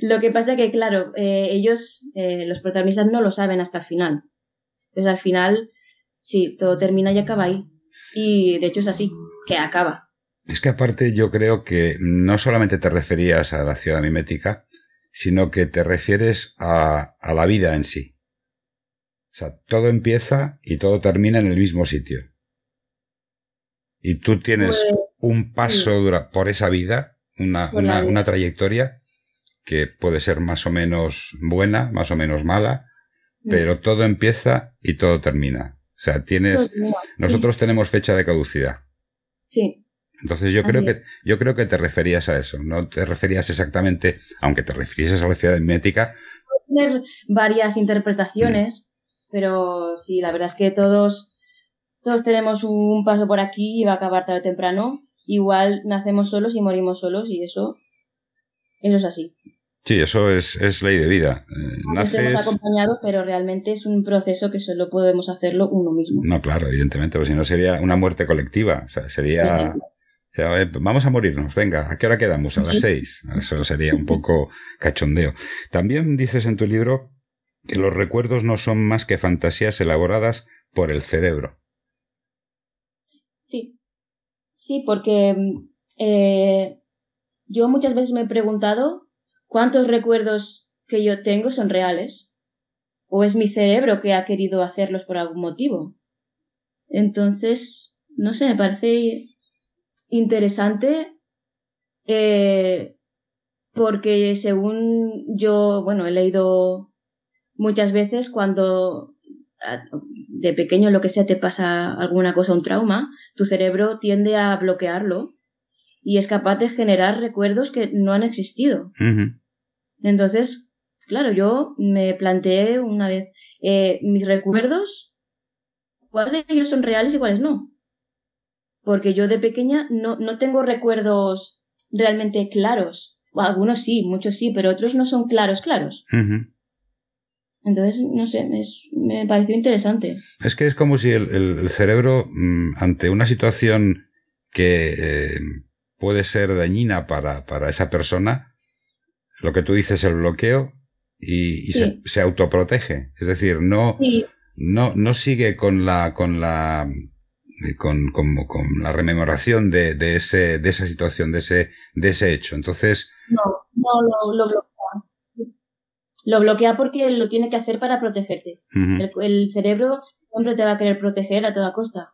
S2: Lo que pasa que, claro, eh, ellos, eh, los protagonistas, no lo saben hasta el final. Entonces, al final, sí, todo termina y acaba ahí. Y de hecho es así, que acaba.
S1: Es que aparte yo creo que no solamente te referías a la ciudad mimética, sino que te refieres a, a la vida en sí. O sea, todo empieza y todo termina en el mismo sitio. Y tú tienes pues, un paso por esa vida, una, una, una, trayectoria que puede ser más o menos buena, más o menos mala, mm. pero todo empieza y todo termina. O sea, tienes, nosotros tenemos fecha de caducidad.
S2: Sí.
S1: Entonces yo creo que, yo creo que te referías a eso, no te referías exactamente, aunque te refieres a la ciudad mimética.
S2: Tener varias interpretaciones, pero sí, la verdad es que todos, todos tenemos un paso por aquí y va a acabar tarde o temprano. Igual nacemos solos y morimos solos y eso eso es así.
S1: Sí, eso es, es ley de vida. Eh,
S2: naces... acompañado, pero realmente es un proceso que solo podemos hacerlo uno mismo.
S1: No, claro, evidentemente, porque si no sería una muerte colectiva. O sea, sería... vamos a morirnos, venga, ¿a qué hora quedamos? A las seis. Eso sería un poco cachondeo. También dices en tu libro que los recuerdos no son más que fantasías elaboradas por el cerebro.
S2: Sí, sí, porque eh, yo muchas veces me he preguntado cuántos recuerdos que yo tengo son reales. ¿O es mi cerebro que ha querido hacerlos por algún motivo? Entonces, no sé, me parece interesante eh, porque según yo, bueno, he leído muchas veces cuando de pequeño lo que sea te pasa alguna cosa, un trauma, tu cerebro tiende a bloquearlo y es capaz de generar recuerdos que no han existido. Entonces, claro, yo me planteé una vez eh, mis recuerdos, cuáles de ellos son reales y cuáles no. Porque yo de pequeña no, no tengo recuerdos realmente claros. algunos sí, muchos sí, pero otros no son claros, claros. Entonces, no sé, me pareció interesante.
S1: Es que es como si el, cerebro, mm, ante una situación que eh, puede ser dañina para, para, esa persona, lo que tú dices, el bloqueo, y, se, autoprotege. Es decir, no, no, no sigue con la, con la, con, con, la rememoración de, de, ese, de esa situación, de ese, de ese hecho. Entonces.
S2: No, no lo, lo bloquea. Lo bloquea porque lo tiene que hacer para protegerte. el, cerebro siempre te va a querer proteger a toda costa.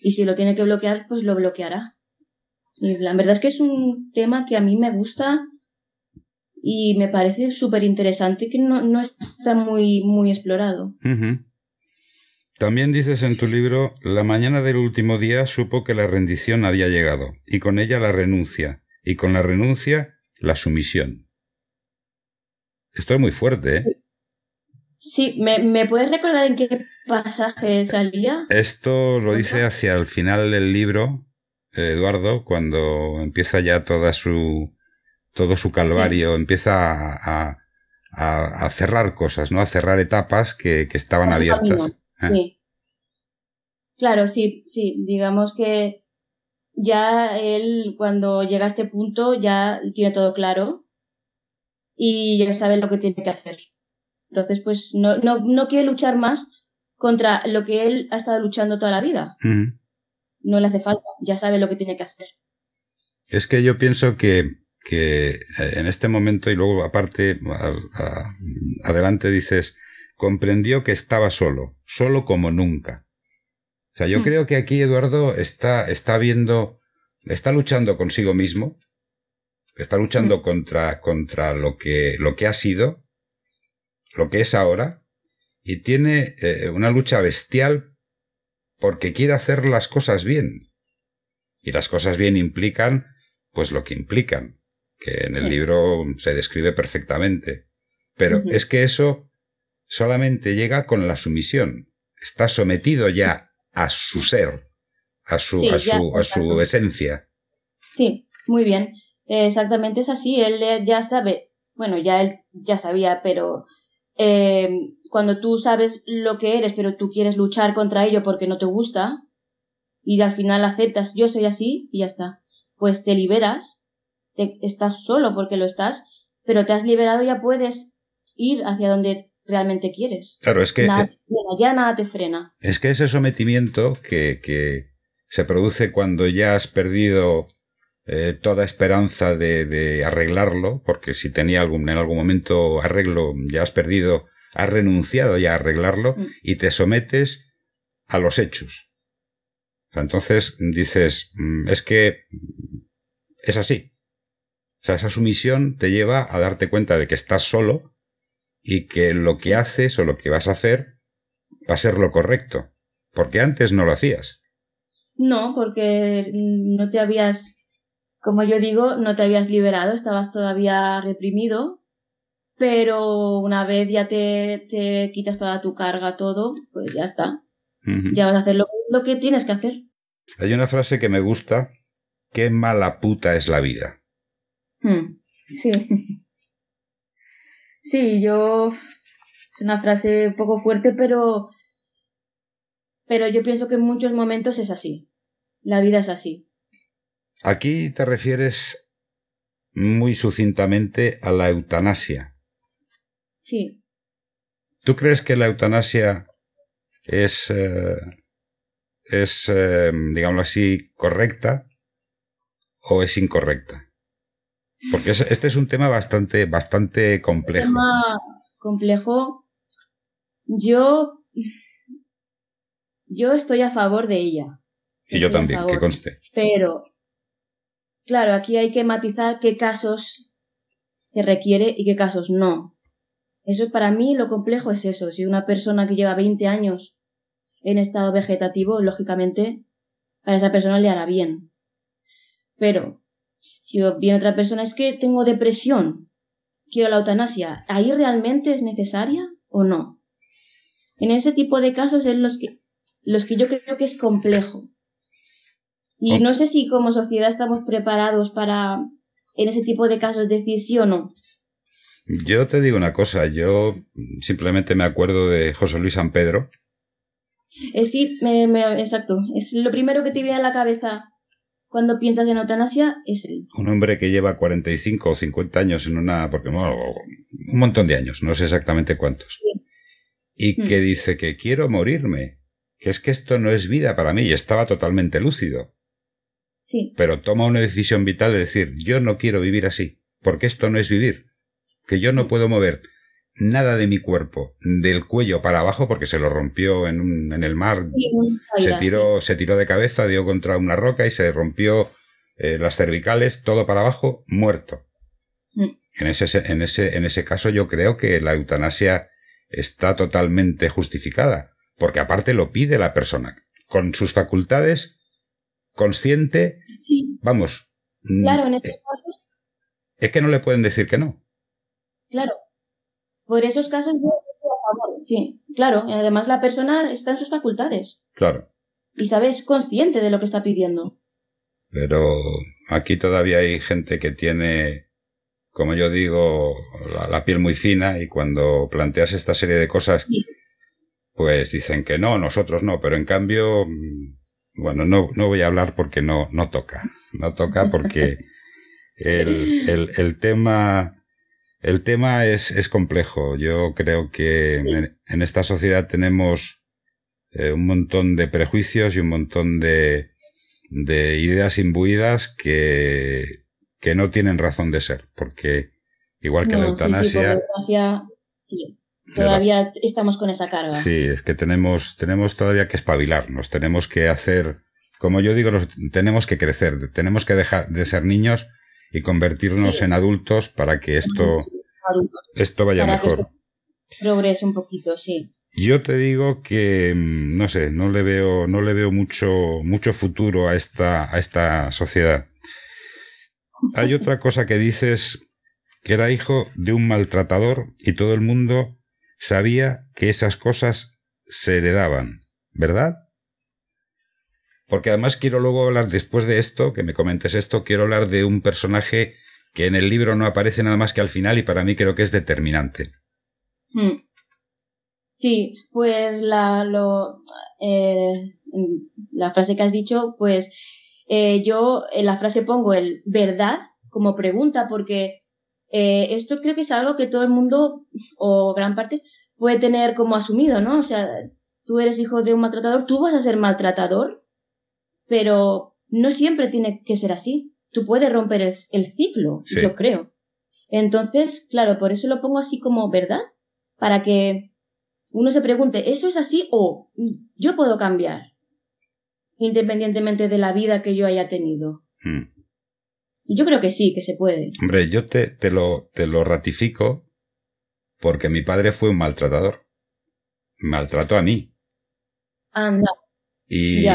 S2: Y si lo tiene que bloquear, pues lo bloqueará. Y la verdad es que es un tema que a mí me gusta y me parece súper interesante que no, no, está muy, muy explorado.
S1: También dices en tu libro, la mañana del último día supo que la rendición había llegado, y con ella la renuncia, y con la renuncia la sumisión. Esto es muy fuerte, ¿eh?
S2: Sí, ¿Me, puedes recordar en qué pasaje salía?
S1: Esto lo dice hacia el final del libro, Eduardo, cuando empieza ya toda su, todo su calvario, empieza a, a, cerrar cosas, ¿no? A cerrar etapas que, estaban abiertas.
S2: Ah. Sí. Claro, sí, sí. Digamos que ya él, cuando llega a este punto, ya tiene todo claro y ya sabe lo que tiene que hacer. Entonces, pues no, no, no quiere luchar más contra lo que él ha estado luchando toda la vida. No le hace falta, ya sabe lo que tiene que hacer.
S1: Es que yo pienso que, que eh, en este momento y luego aparte adelante dices, comprendió que estaba solo, solo como nunca. O sea, yo hmm. creo que aquí Eduardo está, está viendo, está luchando consigo mismo, Está luchando mm. contra, contra lo, que, lo que ha sido, lo que es ahora, y tiene eh, una lucha bestial porque quiere hacer las cosas bien. Y las cosas bien implican, pues lo que implican, que en el libro se describe perfectamente. Pero es que eso solamente llega con la sumisión. Está sometido ya a su ser, a su, a, su, a su esencia.
S2: Sí, muy bien. Exactamente es así, él ya sabe, bueno, ya él ya sabía, pero eh, cuando tú sabes lo que eres, pero tú quieres luchar contra ello porque no te gusta, y al final aceptas, yo soy así, y ya está, pues te liberas, te, estás solo porque lo estás, pero te has liberado y ya puedes ir hacia donde realmente quieres.
S1: Claro, es que...
S2: ya nada te frena.
S1: Es que ese sometimiento que, que se produce cuando ya has perdido eh, toda esperanza de, arreglarlo, porque si tenía algún, en algún momento arreglo, ya has perdido, has renunciado ya a arreglarlo mm. y te sometes a los hechos. entonces dices, mm, es que es así. O sea, esa sumisión te lleva a darte cuenta de que estás solo y que lo que haces o lo que vas a hacer va a ser lo correcto. Porque antes no lo hacías.
S2: No, porque no te habías como yo digo, no te habías liberado, estabas todavía reprimido, pero una vez ya te, te quitas toda tu carga, todo, pues ya está. Ya vas a hacer lo, que tienes que hacer.
S1: Hay una frase que me gusta, qué mala puta es la vida.
S2: Hmm, sí. Sí, yo... Es una frase un poco fuerte, pero... Pero yo pienso que en muchos momentos es así. La vida es así.
S1: Aquí te refieres muy sucintamente a la eutanasia.
S2: Sí.
S1: ¿Tú crees que la eutanasia es, eh, es eh, digámoslo así, correcta o es incorrecta? Porque este es un tema bastante, bastante complejo. Un
S2: tema complejo. Yo, yo estoy a favor de ella.
S1: Y yo también, que conste.
S2: Pero, claro, aquí hay que matizar qué casos se requiere y qué casos no. Eso para mí lo complejo es eso. Si una persona que lleva 20 años en estado vegetativo, lógicamente, a esa persona le hará bien. Pero, si viene otra persona, es que tengo depresión, quiero la eutanasia, ¿ahí realmente es necesaria o no? En ese tipo de casos es los que, los que yo creo que es complejo. Y no sé si como sociedad estamos preparados para, en ese tipo de casos, decir sí o no.
S1: Yo te digo una cosa, yo simplemente me acuerdo de José Luis San Pedro.
S2: Eh, sí, me, exacto. Es lo primero que te viene a la cabeza cuando piensas en eutanasia, es él.
S1: Un hombre que lleva 45 o 50 años en una... porque un montón de años, no sé exactamente cuántos. Y mm. que dice que quiero morirme, que es que esto no es vida para mí, y estaba totalmente lúcido.
S2: Sí.
S1: Pero toma una decisión vital de decir, yo no quiero vivir así, porque esto no es vivir, que yo no puedo mover nada de mi cuerpo del cuello para abajo porque se lo rompió en, un, en el mar. se tiró, se tiró de cabeza, dio contra una roca y se rompió eh, las cervicales, todo para abajo, muerto. Mm. En, ese, en, ese, en ese caso yo creo que la eutanasia está totalmente justificada, porque aparte lo pide la persona, con sus facultades, consciente, vamos.
S2: Mm, claro, en estos casos.
S1: Es que no le pueden decir que no.
S2: Claro, por esos casos yo estoy a favor, sí, claro. Y además la persona está en sus facultades.
S1: Claro.
S2: Y sabes, consciente de lo que está pidiendo.
S1: Pero aquí todavía hay gente que tiene, como yo digo, la, piel muy fina y cuando planteas esta serie de cosas, pues dicen que no, nosotros no, pero en cambio, mm, bueno, no, no voy a hablar porque no, no toca. No toca porque el, el, el tema el tema es, es complejo. Yo creo que en, esta sociedad tenemos eh, un montón de prejuicios y un montón de, de ideas imbuidas que, que, no tienen razón de ser, porque igual que la eutanasia...
S2: Sí, todavía estamos con esa carga.
S1: Sí, es que tenemos, tenemos todavía que espabilarnos, tenemos que hacer, como yo digo, tenemos que crecer, tenemos que dejar de ser niños y convertirnos en adultos para que esto, esto vaya mejor.
S2: progrese un poquito, sí.
S1: Yo te digo que mm, no sé, no le veo, no le veo mucho, mucho futuro a esta, a esta sociedad. Hay otra cosa que dices que era hijo de un maltratador y todo el mundo sabía que esas cosas se heredaban, ¿verdad? Porque además quiero luego hablar, después de esto, que me comentes esto, quiero hablar de un personaje que en el libro no aparece nada más que al final y para mí creo que es determinante.
S2: Hmm. Sí, pues la, lo, eh, la frase que has dicho, pues eh, yo en la frase pongo el verdad como pregunta porque eh, esto creo que es algo que todo el mundo o gran parte puede tener como asumido, ¿no? O sea, tú eres hijo de un maltratador, tú vas a ser maltratador pero no siempre tiene que ser así. Tú puedes romper el, ciclo, yo creo. Entonces, claro, por eso lo pongo así como verdad, para que uno se pregunte, ¿eso es así o yo puedo cambiar? Independientemente de la vida que yo haya tenido. Hmm. Yo creo que sí, que se puede.
S1: Hombre, yo te, te, lo, te lo ratifico porque mi padre fue un maltratador. Maltrató a mí.
S2: Anda.
S1: Y,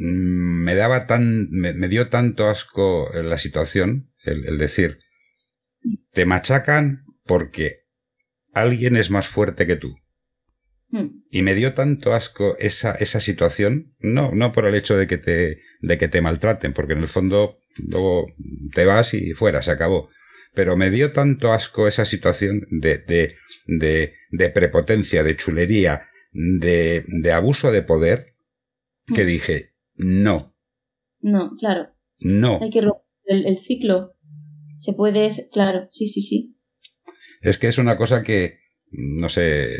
S1: Mm, me daba tan, me, dio tanto asco la situación, el, decir, te machacan porque alguien es más fuerte que tú. Hmm. Y me dio tanto asco esa, esa situación, no, no por el hecho de que te, de que te maltraten, porque en el fondo luego te vas y fuera, se acabó. Pero me dio tanto asco esa situación de, de, de, de prepotencia, de chulería, de, de abuso de poder, que hmm. dije, no.
S2: No, claro.
S1: No.
S2: Hay que romper el, ciclo. Se puede, claro, sí, sí, sí.
S1: Es que es una cosa que, no sé,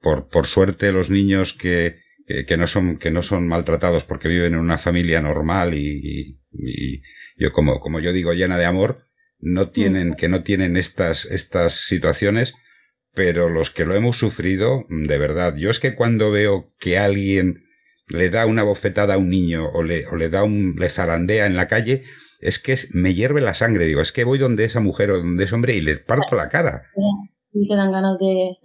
S1: por, por suerte los niños que, que, no son, que no son maltratados porque viven en una familia normal y, y, yo como, como yo digo, llena de amor, no tienen, mm. que no tienen estas, estas situaciones, pero los que lo hemos sufrido, de verdad, yo es que cuando veo que alguien le da una bofetada a un niño o le, o le da un, le zarandea en la calle, es que me hierve la sangre. Digo, es que voy donde esa mujer o donde ese hombre y le parto la cara.
S2: Y te dan ganas de,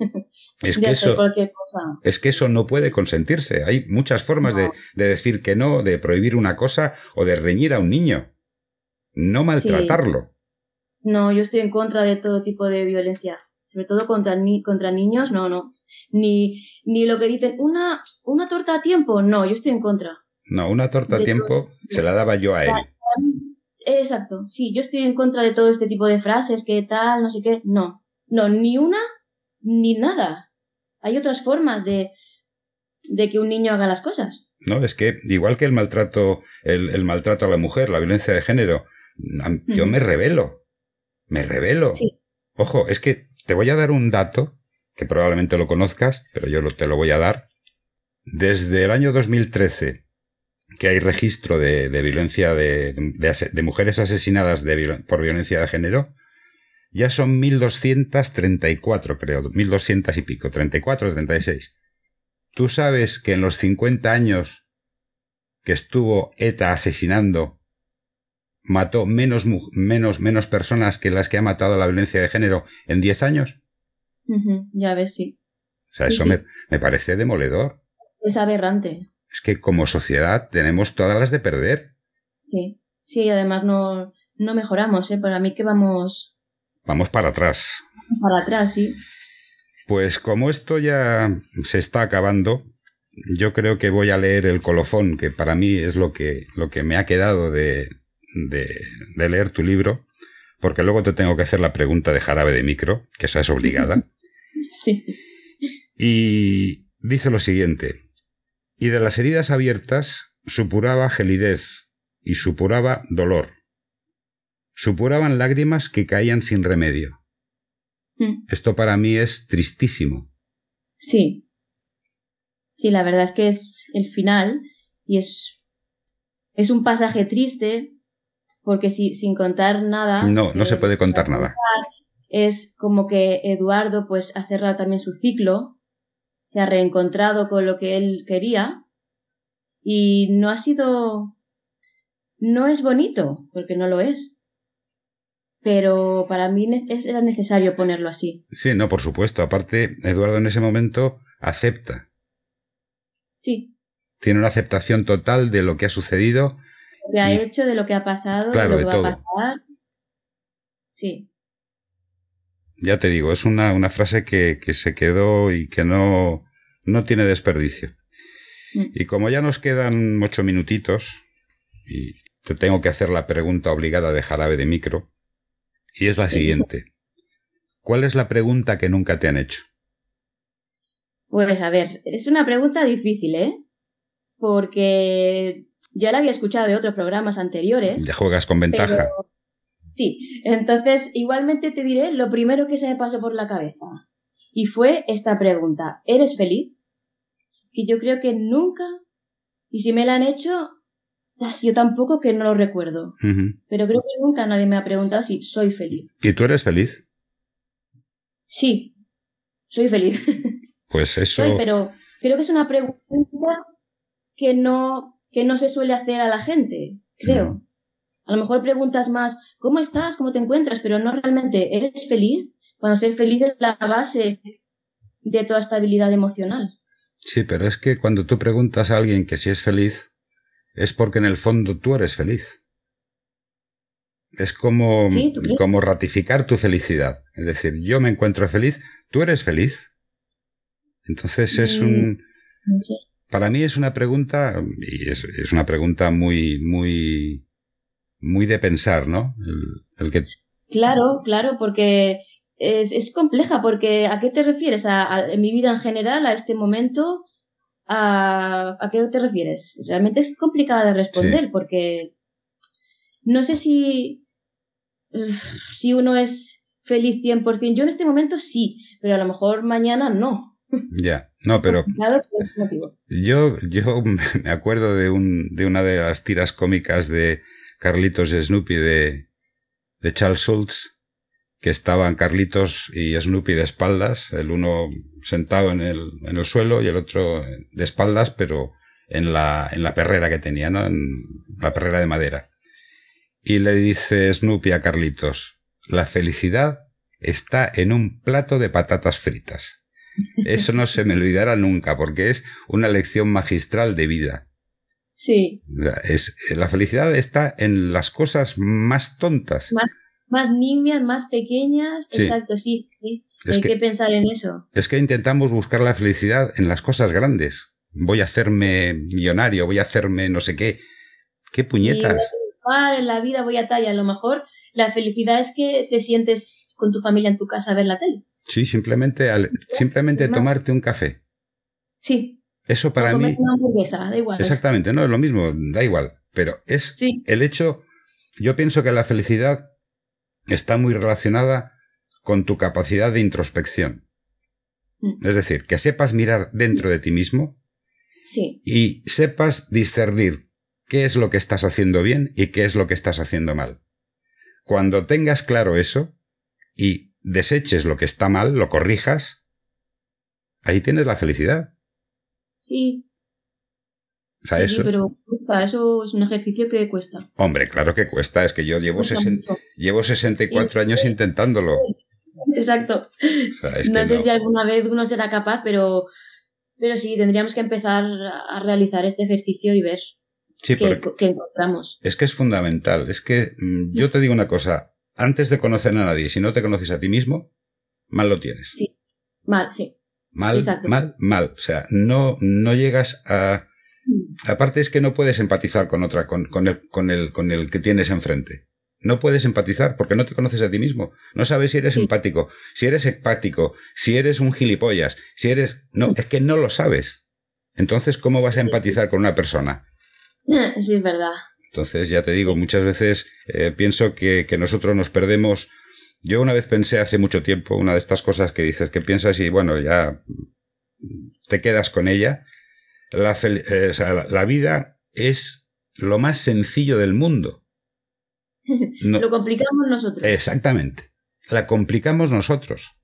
S1: es que
S2: hacer
S1: eso,
S2: cualquier cosa.
S1: Es que eso no puede consentirse. Hay muchas formas de, de, decir que no, de prohibir una cosa o de reñir a un niño. No maltratarlo.
S2: Sí. No, yo estoy en contra de todo tipo de violencia. Sobre todo contra, ni contra niños, no, no. Ni, ni lo que dicen, una, una torta a tiempo, no, yo estoy en contra.
S1: No, una torta a tiempo se la daba yo a él.
S2: Exacto, sí, yo estoy en contra de todo este tipo de frases, que tal, no sé qué, no. No, ni una, ni nada. Hay otras formas de, de que un niño haga las cosas.
S1: No, es que igual que el maltrato, el, el maltrato a la mujer, la violencia de género, yo uh -huh. me revelo. Me revelo.
S2: Sí.
S1: Ojo, es que te voy a dar un dato que probablemente lo conozcas, pero yo te lo voy a dar. Desde el año 2013, que hay registro de, de violencia de, de, de, mujeres asesinadas de, por violencia de género, ya son 1234, creo, 1200 y pico, 34, 36. ¿Tú sabes que en los 50 años que estuvo ETA asesinando, mató menos, menos, menos personas que las que ha matado la violencia de género en 10 años?
S2: Uh -huh, ya ves, sí.
S1: O sea, eso sí. Me, me parece demoledor.
S2: Es aberrante.
S1: Es que como sociedad tenemos todas las de perder.
S2: Sí, sí, además no, no mejoramos, ¿eh? Para mí que vamos...
S1: Vamos para atrás.
S2: Para atrás, sí.
S1: Pues como esto ya se está acabando, yo creo que voy a leer el colofón, que para mí es lo que, lo que me ha quedado de, de, de leer tu libro, porque luego te tengo que hacer la pregunta de jarabe de micro, que esa es obligada.
S2: sí.
S1: Y dice lo siguiente, y de las heridas abiertas supuraba gelidez y supuraba dolor. Supuraban lágrimas que caían sin remedio.
S2: Mm.
S1: Esto para mí es tristísimo.
S2: Sí. Sí, la verdad es que es el final y es, es un pasaje triste porque si, sin contar nada...
S1: No, no eh, se puede contar nada.
S2: Es como que Eduardo pues ha cerrado también su ciclo, se ha reencontrado con lo que él quería y no ha sido... No es bonito, porque no lo es pero para mí era necesario ponerlo así.
S1: Sí, no, por supuesto. Aparte, Eduardo en ese momento acepta.
S2: Sí.
S1: Tiene una aceptación total de lo que ha sucedido.
S2: Lo que ha hecho, de lo que ha pasado,
S1: claro,
S2: de lo que
S1: de
S2: va a pasar. Sí.
S1: Ya te digo, es una, una frase que, que, se quedó y que no, no tiene desperdicio. Mm. Y como ya nos quedan ocho minutitos, y te tengo que hacer la pregunta obligada de jarabe de micro, y es la siguiente. ¿Cuál es la pregunta que nunca te han hecho?
S2: Pues a ver, es una pregunta difícil, ¿eh? Porque ya la había escuchado de otros programas anteriores.
S1: Ya juegas con ventaja.
S2: Pero... Sí, entonces igualmente te diré lo primero que se me pasó por la cabeza. Y fue esta pregunta, ¿eres feliz? Que yo creo que nunca, y si me la han hecho, yo tampoco que no lo recuerdo.
S1: Uh -huh.
S2: Pero creo que nunca nadie me ha preguntado si soy feliz.
S1: ¿Y tú eres feliz?
S2: Sí, soy feliz.
S1: Pues eso.
S2: Soy, pero creo que es una pregunta que no, que no se suele hacer a la gente, creo. Uh -huh. A lo mejor preguntas más, ¿cómo estás? ¿Cómo te encuentras? Pero no realmente, ¿eres feliz? Cuando ser feliz es la base de toda estabilidad emocional.
S1: Sí, pero es que cuando tú preguntas a alguien que si es feliz, es porque en el fondo tú eres feliz. Es como,
S2: sí,
S1: como ratificar tu felicidad. Es decir, yo me encuentro feliz, tú eres feliz. Entonces es un...
S2: Mm, sí.
S1: Para mí es una pregunta, y es, es, una pregunta muy, muy, muy de pensar, ¿no? El, el que...
S2: Claro, claro, porque es, es, compleja, porque ¿a qué te refieres? ¿A, a, en mi vida en general, a este momento? ¿A, ¿A, qué te refieres? Realmente es complicada de responder
S1: sí.
S2: porque no sé si, si uno es feliz 100%. Yo en este momento sí, pero a lo mejor mañana no.
S1: Ya, no, pero yo, yo me acuerdo de, un, de una de las tiras cómicas de Carlitos Snoopy de, de Charles Schultz que estaban Carlitos y Snoopy de espaldas, el uno sentado en el, en el suelo y el otro de espaldas, pero en la, en la perrera que tenía, ¿no? En la perrera de madera. Y le dice Snoopy a Carlitos, la felicidad está en un plato de patatas fritas. Eso no se me olvidará nunca, porque es una lección magistral de vida.
S2: Sí.
S1: Es, la felicidad está en las cosas más tontas.
S2: Más, más niñas, más pequeñas. Exacto, sí, sí. Hay que, pensar en eso.
S1: Es que intentamos buscar la felicidad en las cosas grandes. Voy a hacerme millonario, voy a hacerme no sé qué. ¿Qué puñetas?
S2: en la vida voy a tal y a lo mejor la felicidad es que te sientes con tu familia en tu casa a ver la tele.
S1: Sí, simplemente, simplemente tomarte un café.
S2: Sí.
S1: Eso para mí.
S2: Una hamburguesa, da igual.
S1: Exactamente, no es lo mismo, da igual. Pero es el hecho. Yo pienso que la felicidad está muy relacionada con tu capacidad de introspección. Mm. Es decir, que sepas mirar dentro de ti mismo
S2: sí.
S1: y sepas discernir qué es lo que estás haciendo bien y qué es lo que estás haciendo mal. Cuando tengas claro eso y deseches lo que está mal, lo corrijas, ahí tienes la felicidad.
S2: Sí.
S1: O sea, eso...
S2: pero eso es un ejercicio que cuesta.
S1: Hombre, claro que cuesta. Es que yo llevo, llevo 64 años intentándolo.
S2: Exacto. no sé si alguna vez uno será capaz, pero, pero sí, tendríamos que empezar a realizar este ejercicio y ver
S1: sí,
S2: qué, encontramos.
S1: Es que es fundamental. Es que mm, yo te digo una cosa. Antes de conocer a nadie, si no te conoces a ti mismo, mal lo tienes.
S2: Sí, mal, sí.
S1: Mal, mal, mal. O sea, no, no llegas a... Aparte es que no puedes empatizar con otra, con, con, el, con, el, con el que tienes enfrente. No puedes empatizar porque no te conoces a ti mismo. No sabes si eres empático, si eres empático, si eres un gilipollas, si eres... No, es que no lo sabes. Entonces, ¿cómo vas a empatizar con una persona?
S2: Sí, es verdad.
S1: Entonces, ya te digo, muchas veces eh, pienso que, que nosotros nos perdemos yo una vez pensé hace mucho tiempo, una de estas cosas que dices, que piensas y bueno, ya te quedas con ella. La, eh, la, vida es lo más sencillo del mundo.
S2: lo complicamos nosotros.
S1: Exactamente. La complicamos nosotros.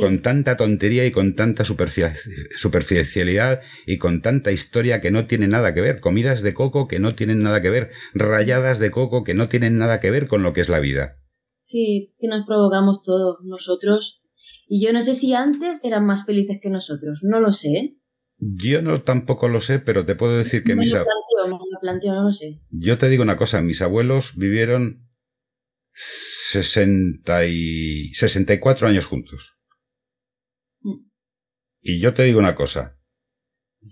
S1: Con tanta tontería y con tanta superficialidad y con tanta historia que no tiene nada que ver. Comidas de coco que no tienen nada que ver. Rayadas de coco que no tienen nada que ver con lo que es la vida.
S2: Sí, que nos provocamos todos nosotros. Y yo no sé si antes eran más felices que nosotros, no lo sé.
S1: Yo no tampoco lo sé, pero te puedo decir que mis
S2: abuelos... no lo sé.
S1: Yo te digo una cosa, mis abuelos vivieron 60 y 64 años juntos. Mm. Y yo te digo una cosa,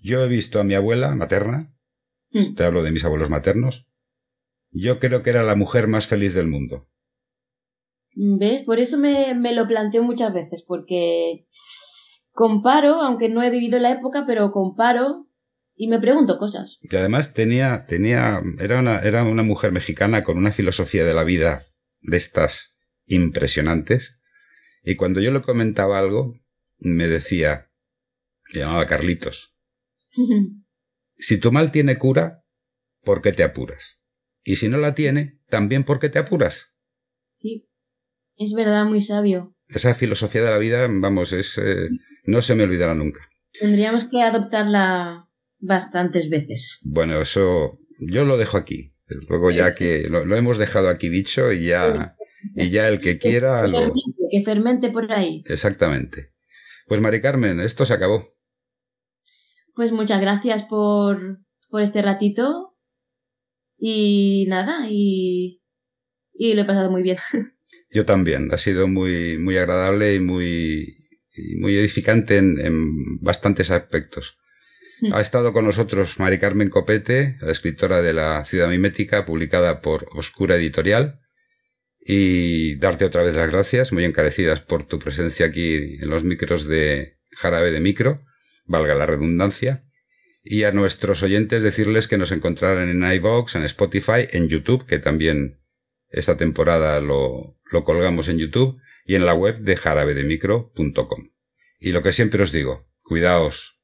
S1: yo he visto a mi abuela materna, mm. te hablo de mis abuelos maternos, yo creo que era la mujer más feliz del mundo.
S2: ¿Ves? Por eso me, me lo planteo muchas veces, porque comparo, aunque no he vivido la época, pero comparo y me pregunto cosas.
S1: Y además tenía, tenía, era una, era una mujer mexicana con una filosofía de la vida de estas impresionantes. Y cuando yo le comentaba algo, me decía, me llamaba Carlitos, si tu mal tiene cura, ¿por qué te apuras? Y si no la tiene, también ¿por qué te apuras?
S2: Sí. Es verdad, muy sabio.
S1: Esa filosofía de la vida, vamos, es eh, no se me olvidará nunca.
S2: Tendríamos que adoptarla bastantes veces.
S1: Bueno, eso yo lo dejo aquí. Luego ya que lo, hemos dejado aquí dicho y ya y ya el que quiera
S2: lo... que fermente por ahí.
S1: Exactamente. Pues Mari Carmen, esto se acabó.
S2: Pues muchas gracias por, por este ratito y nada, y, y lo he pasado muy bien.
S1: Yo también. Ha sido muy, muy agradable y muy, muy edificante en, en, bastantes aspectos. Mm. Ha estado con nosotros Mari Carmen Copete, la escritora de La Ciudad Mimética, publicada por Oscura Editorial. Y darte otra vez las gracias, muy encarecidas por tu presencia aquí en los micros de Jarabe de Micro, valga la redundancia. Y a nuestros oyentes decirles que nos encontrarán en iVoox, en Spotify, en YouTube, que también esta temporada lo, lo colgamos en YouTube y en la web de jarabedemicro.com. Y lo que siempre os digo, cuidaos,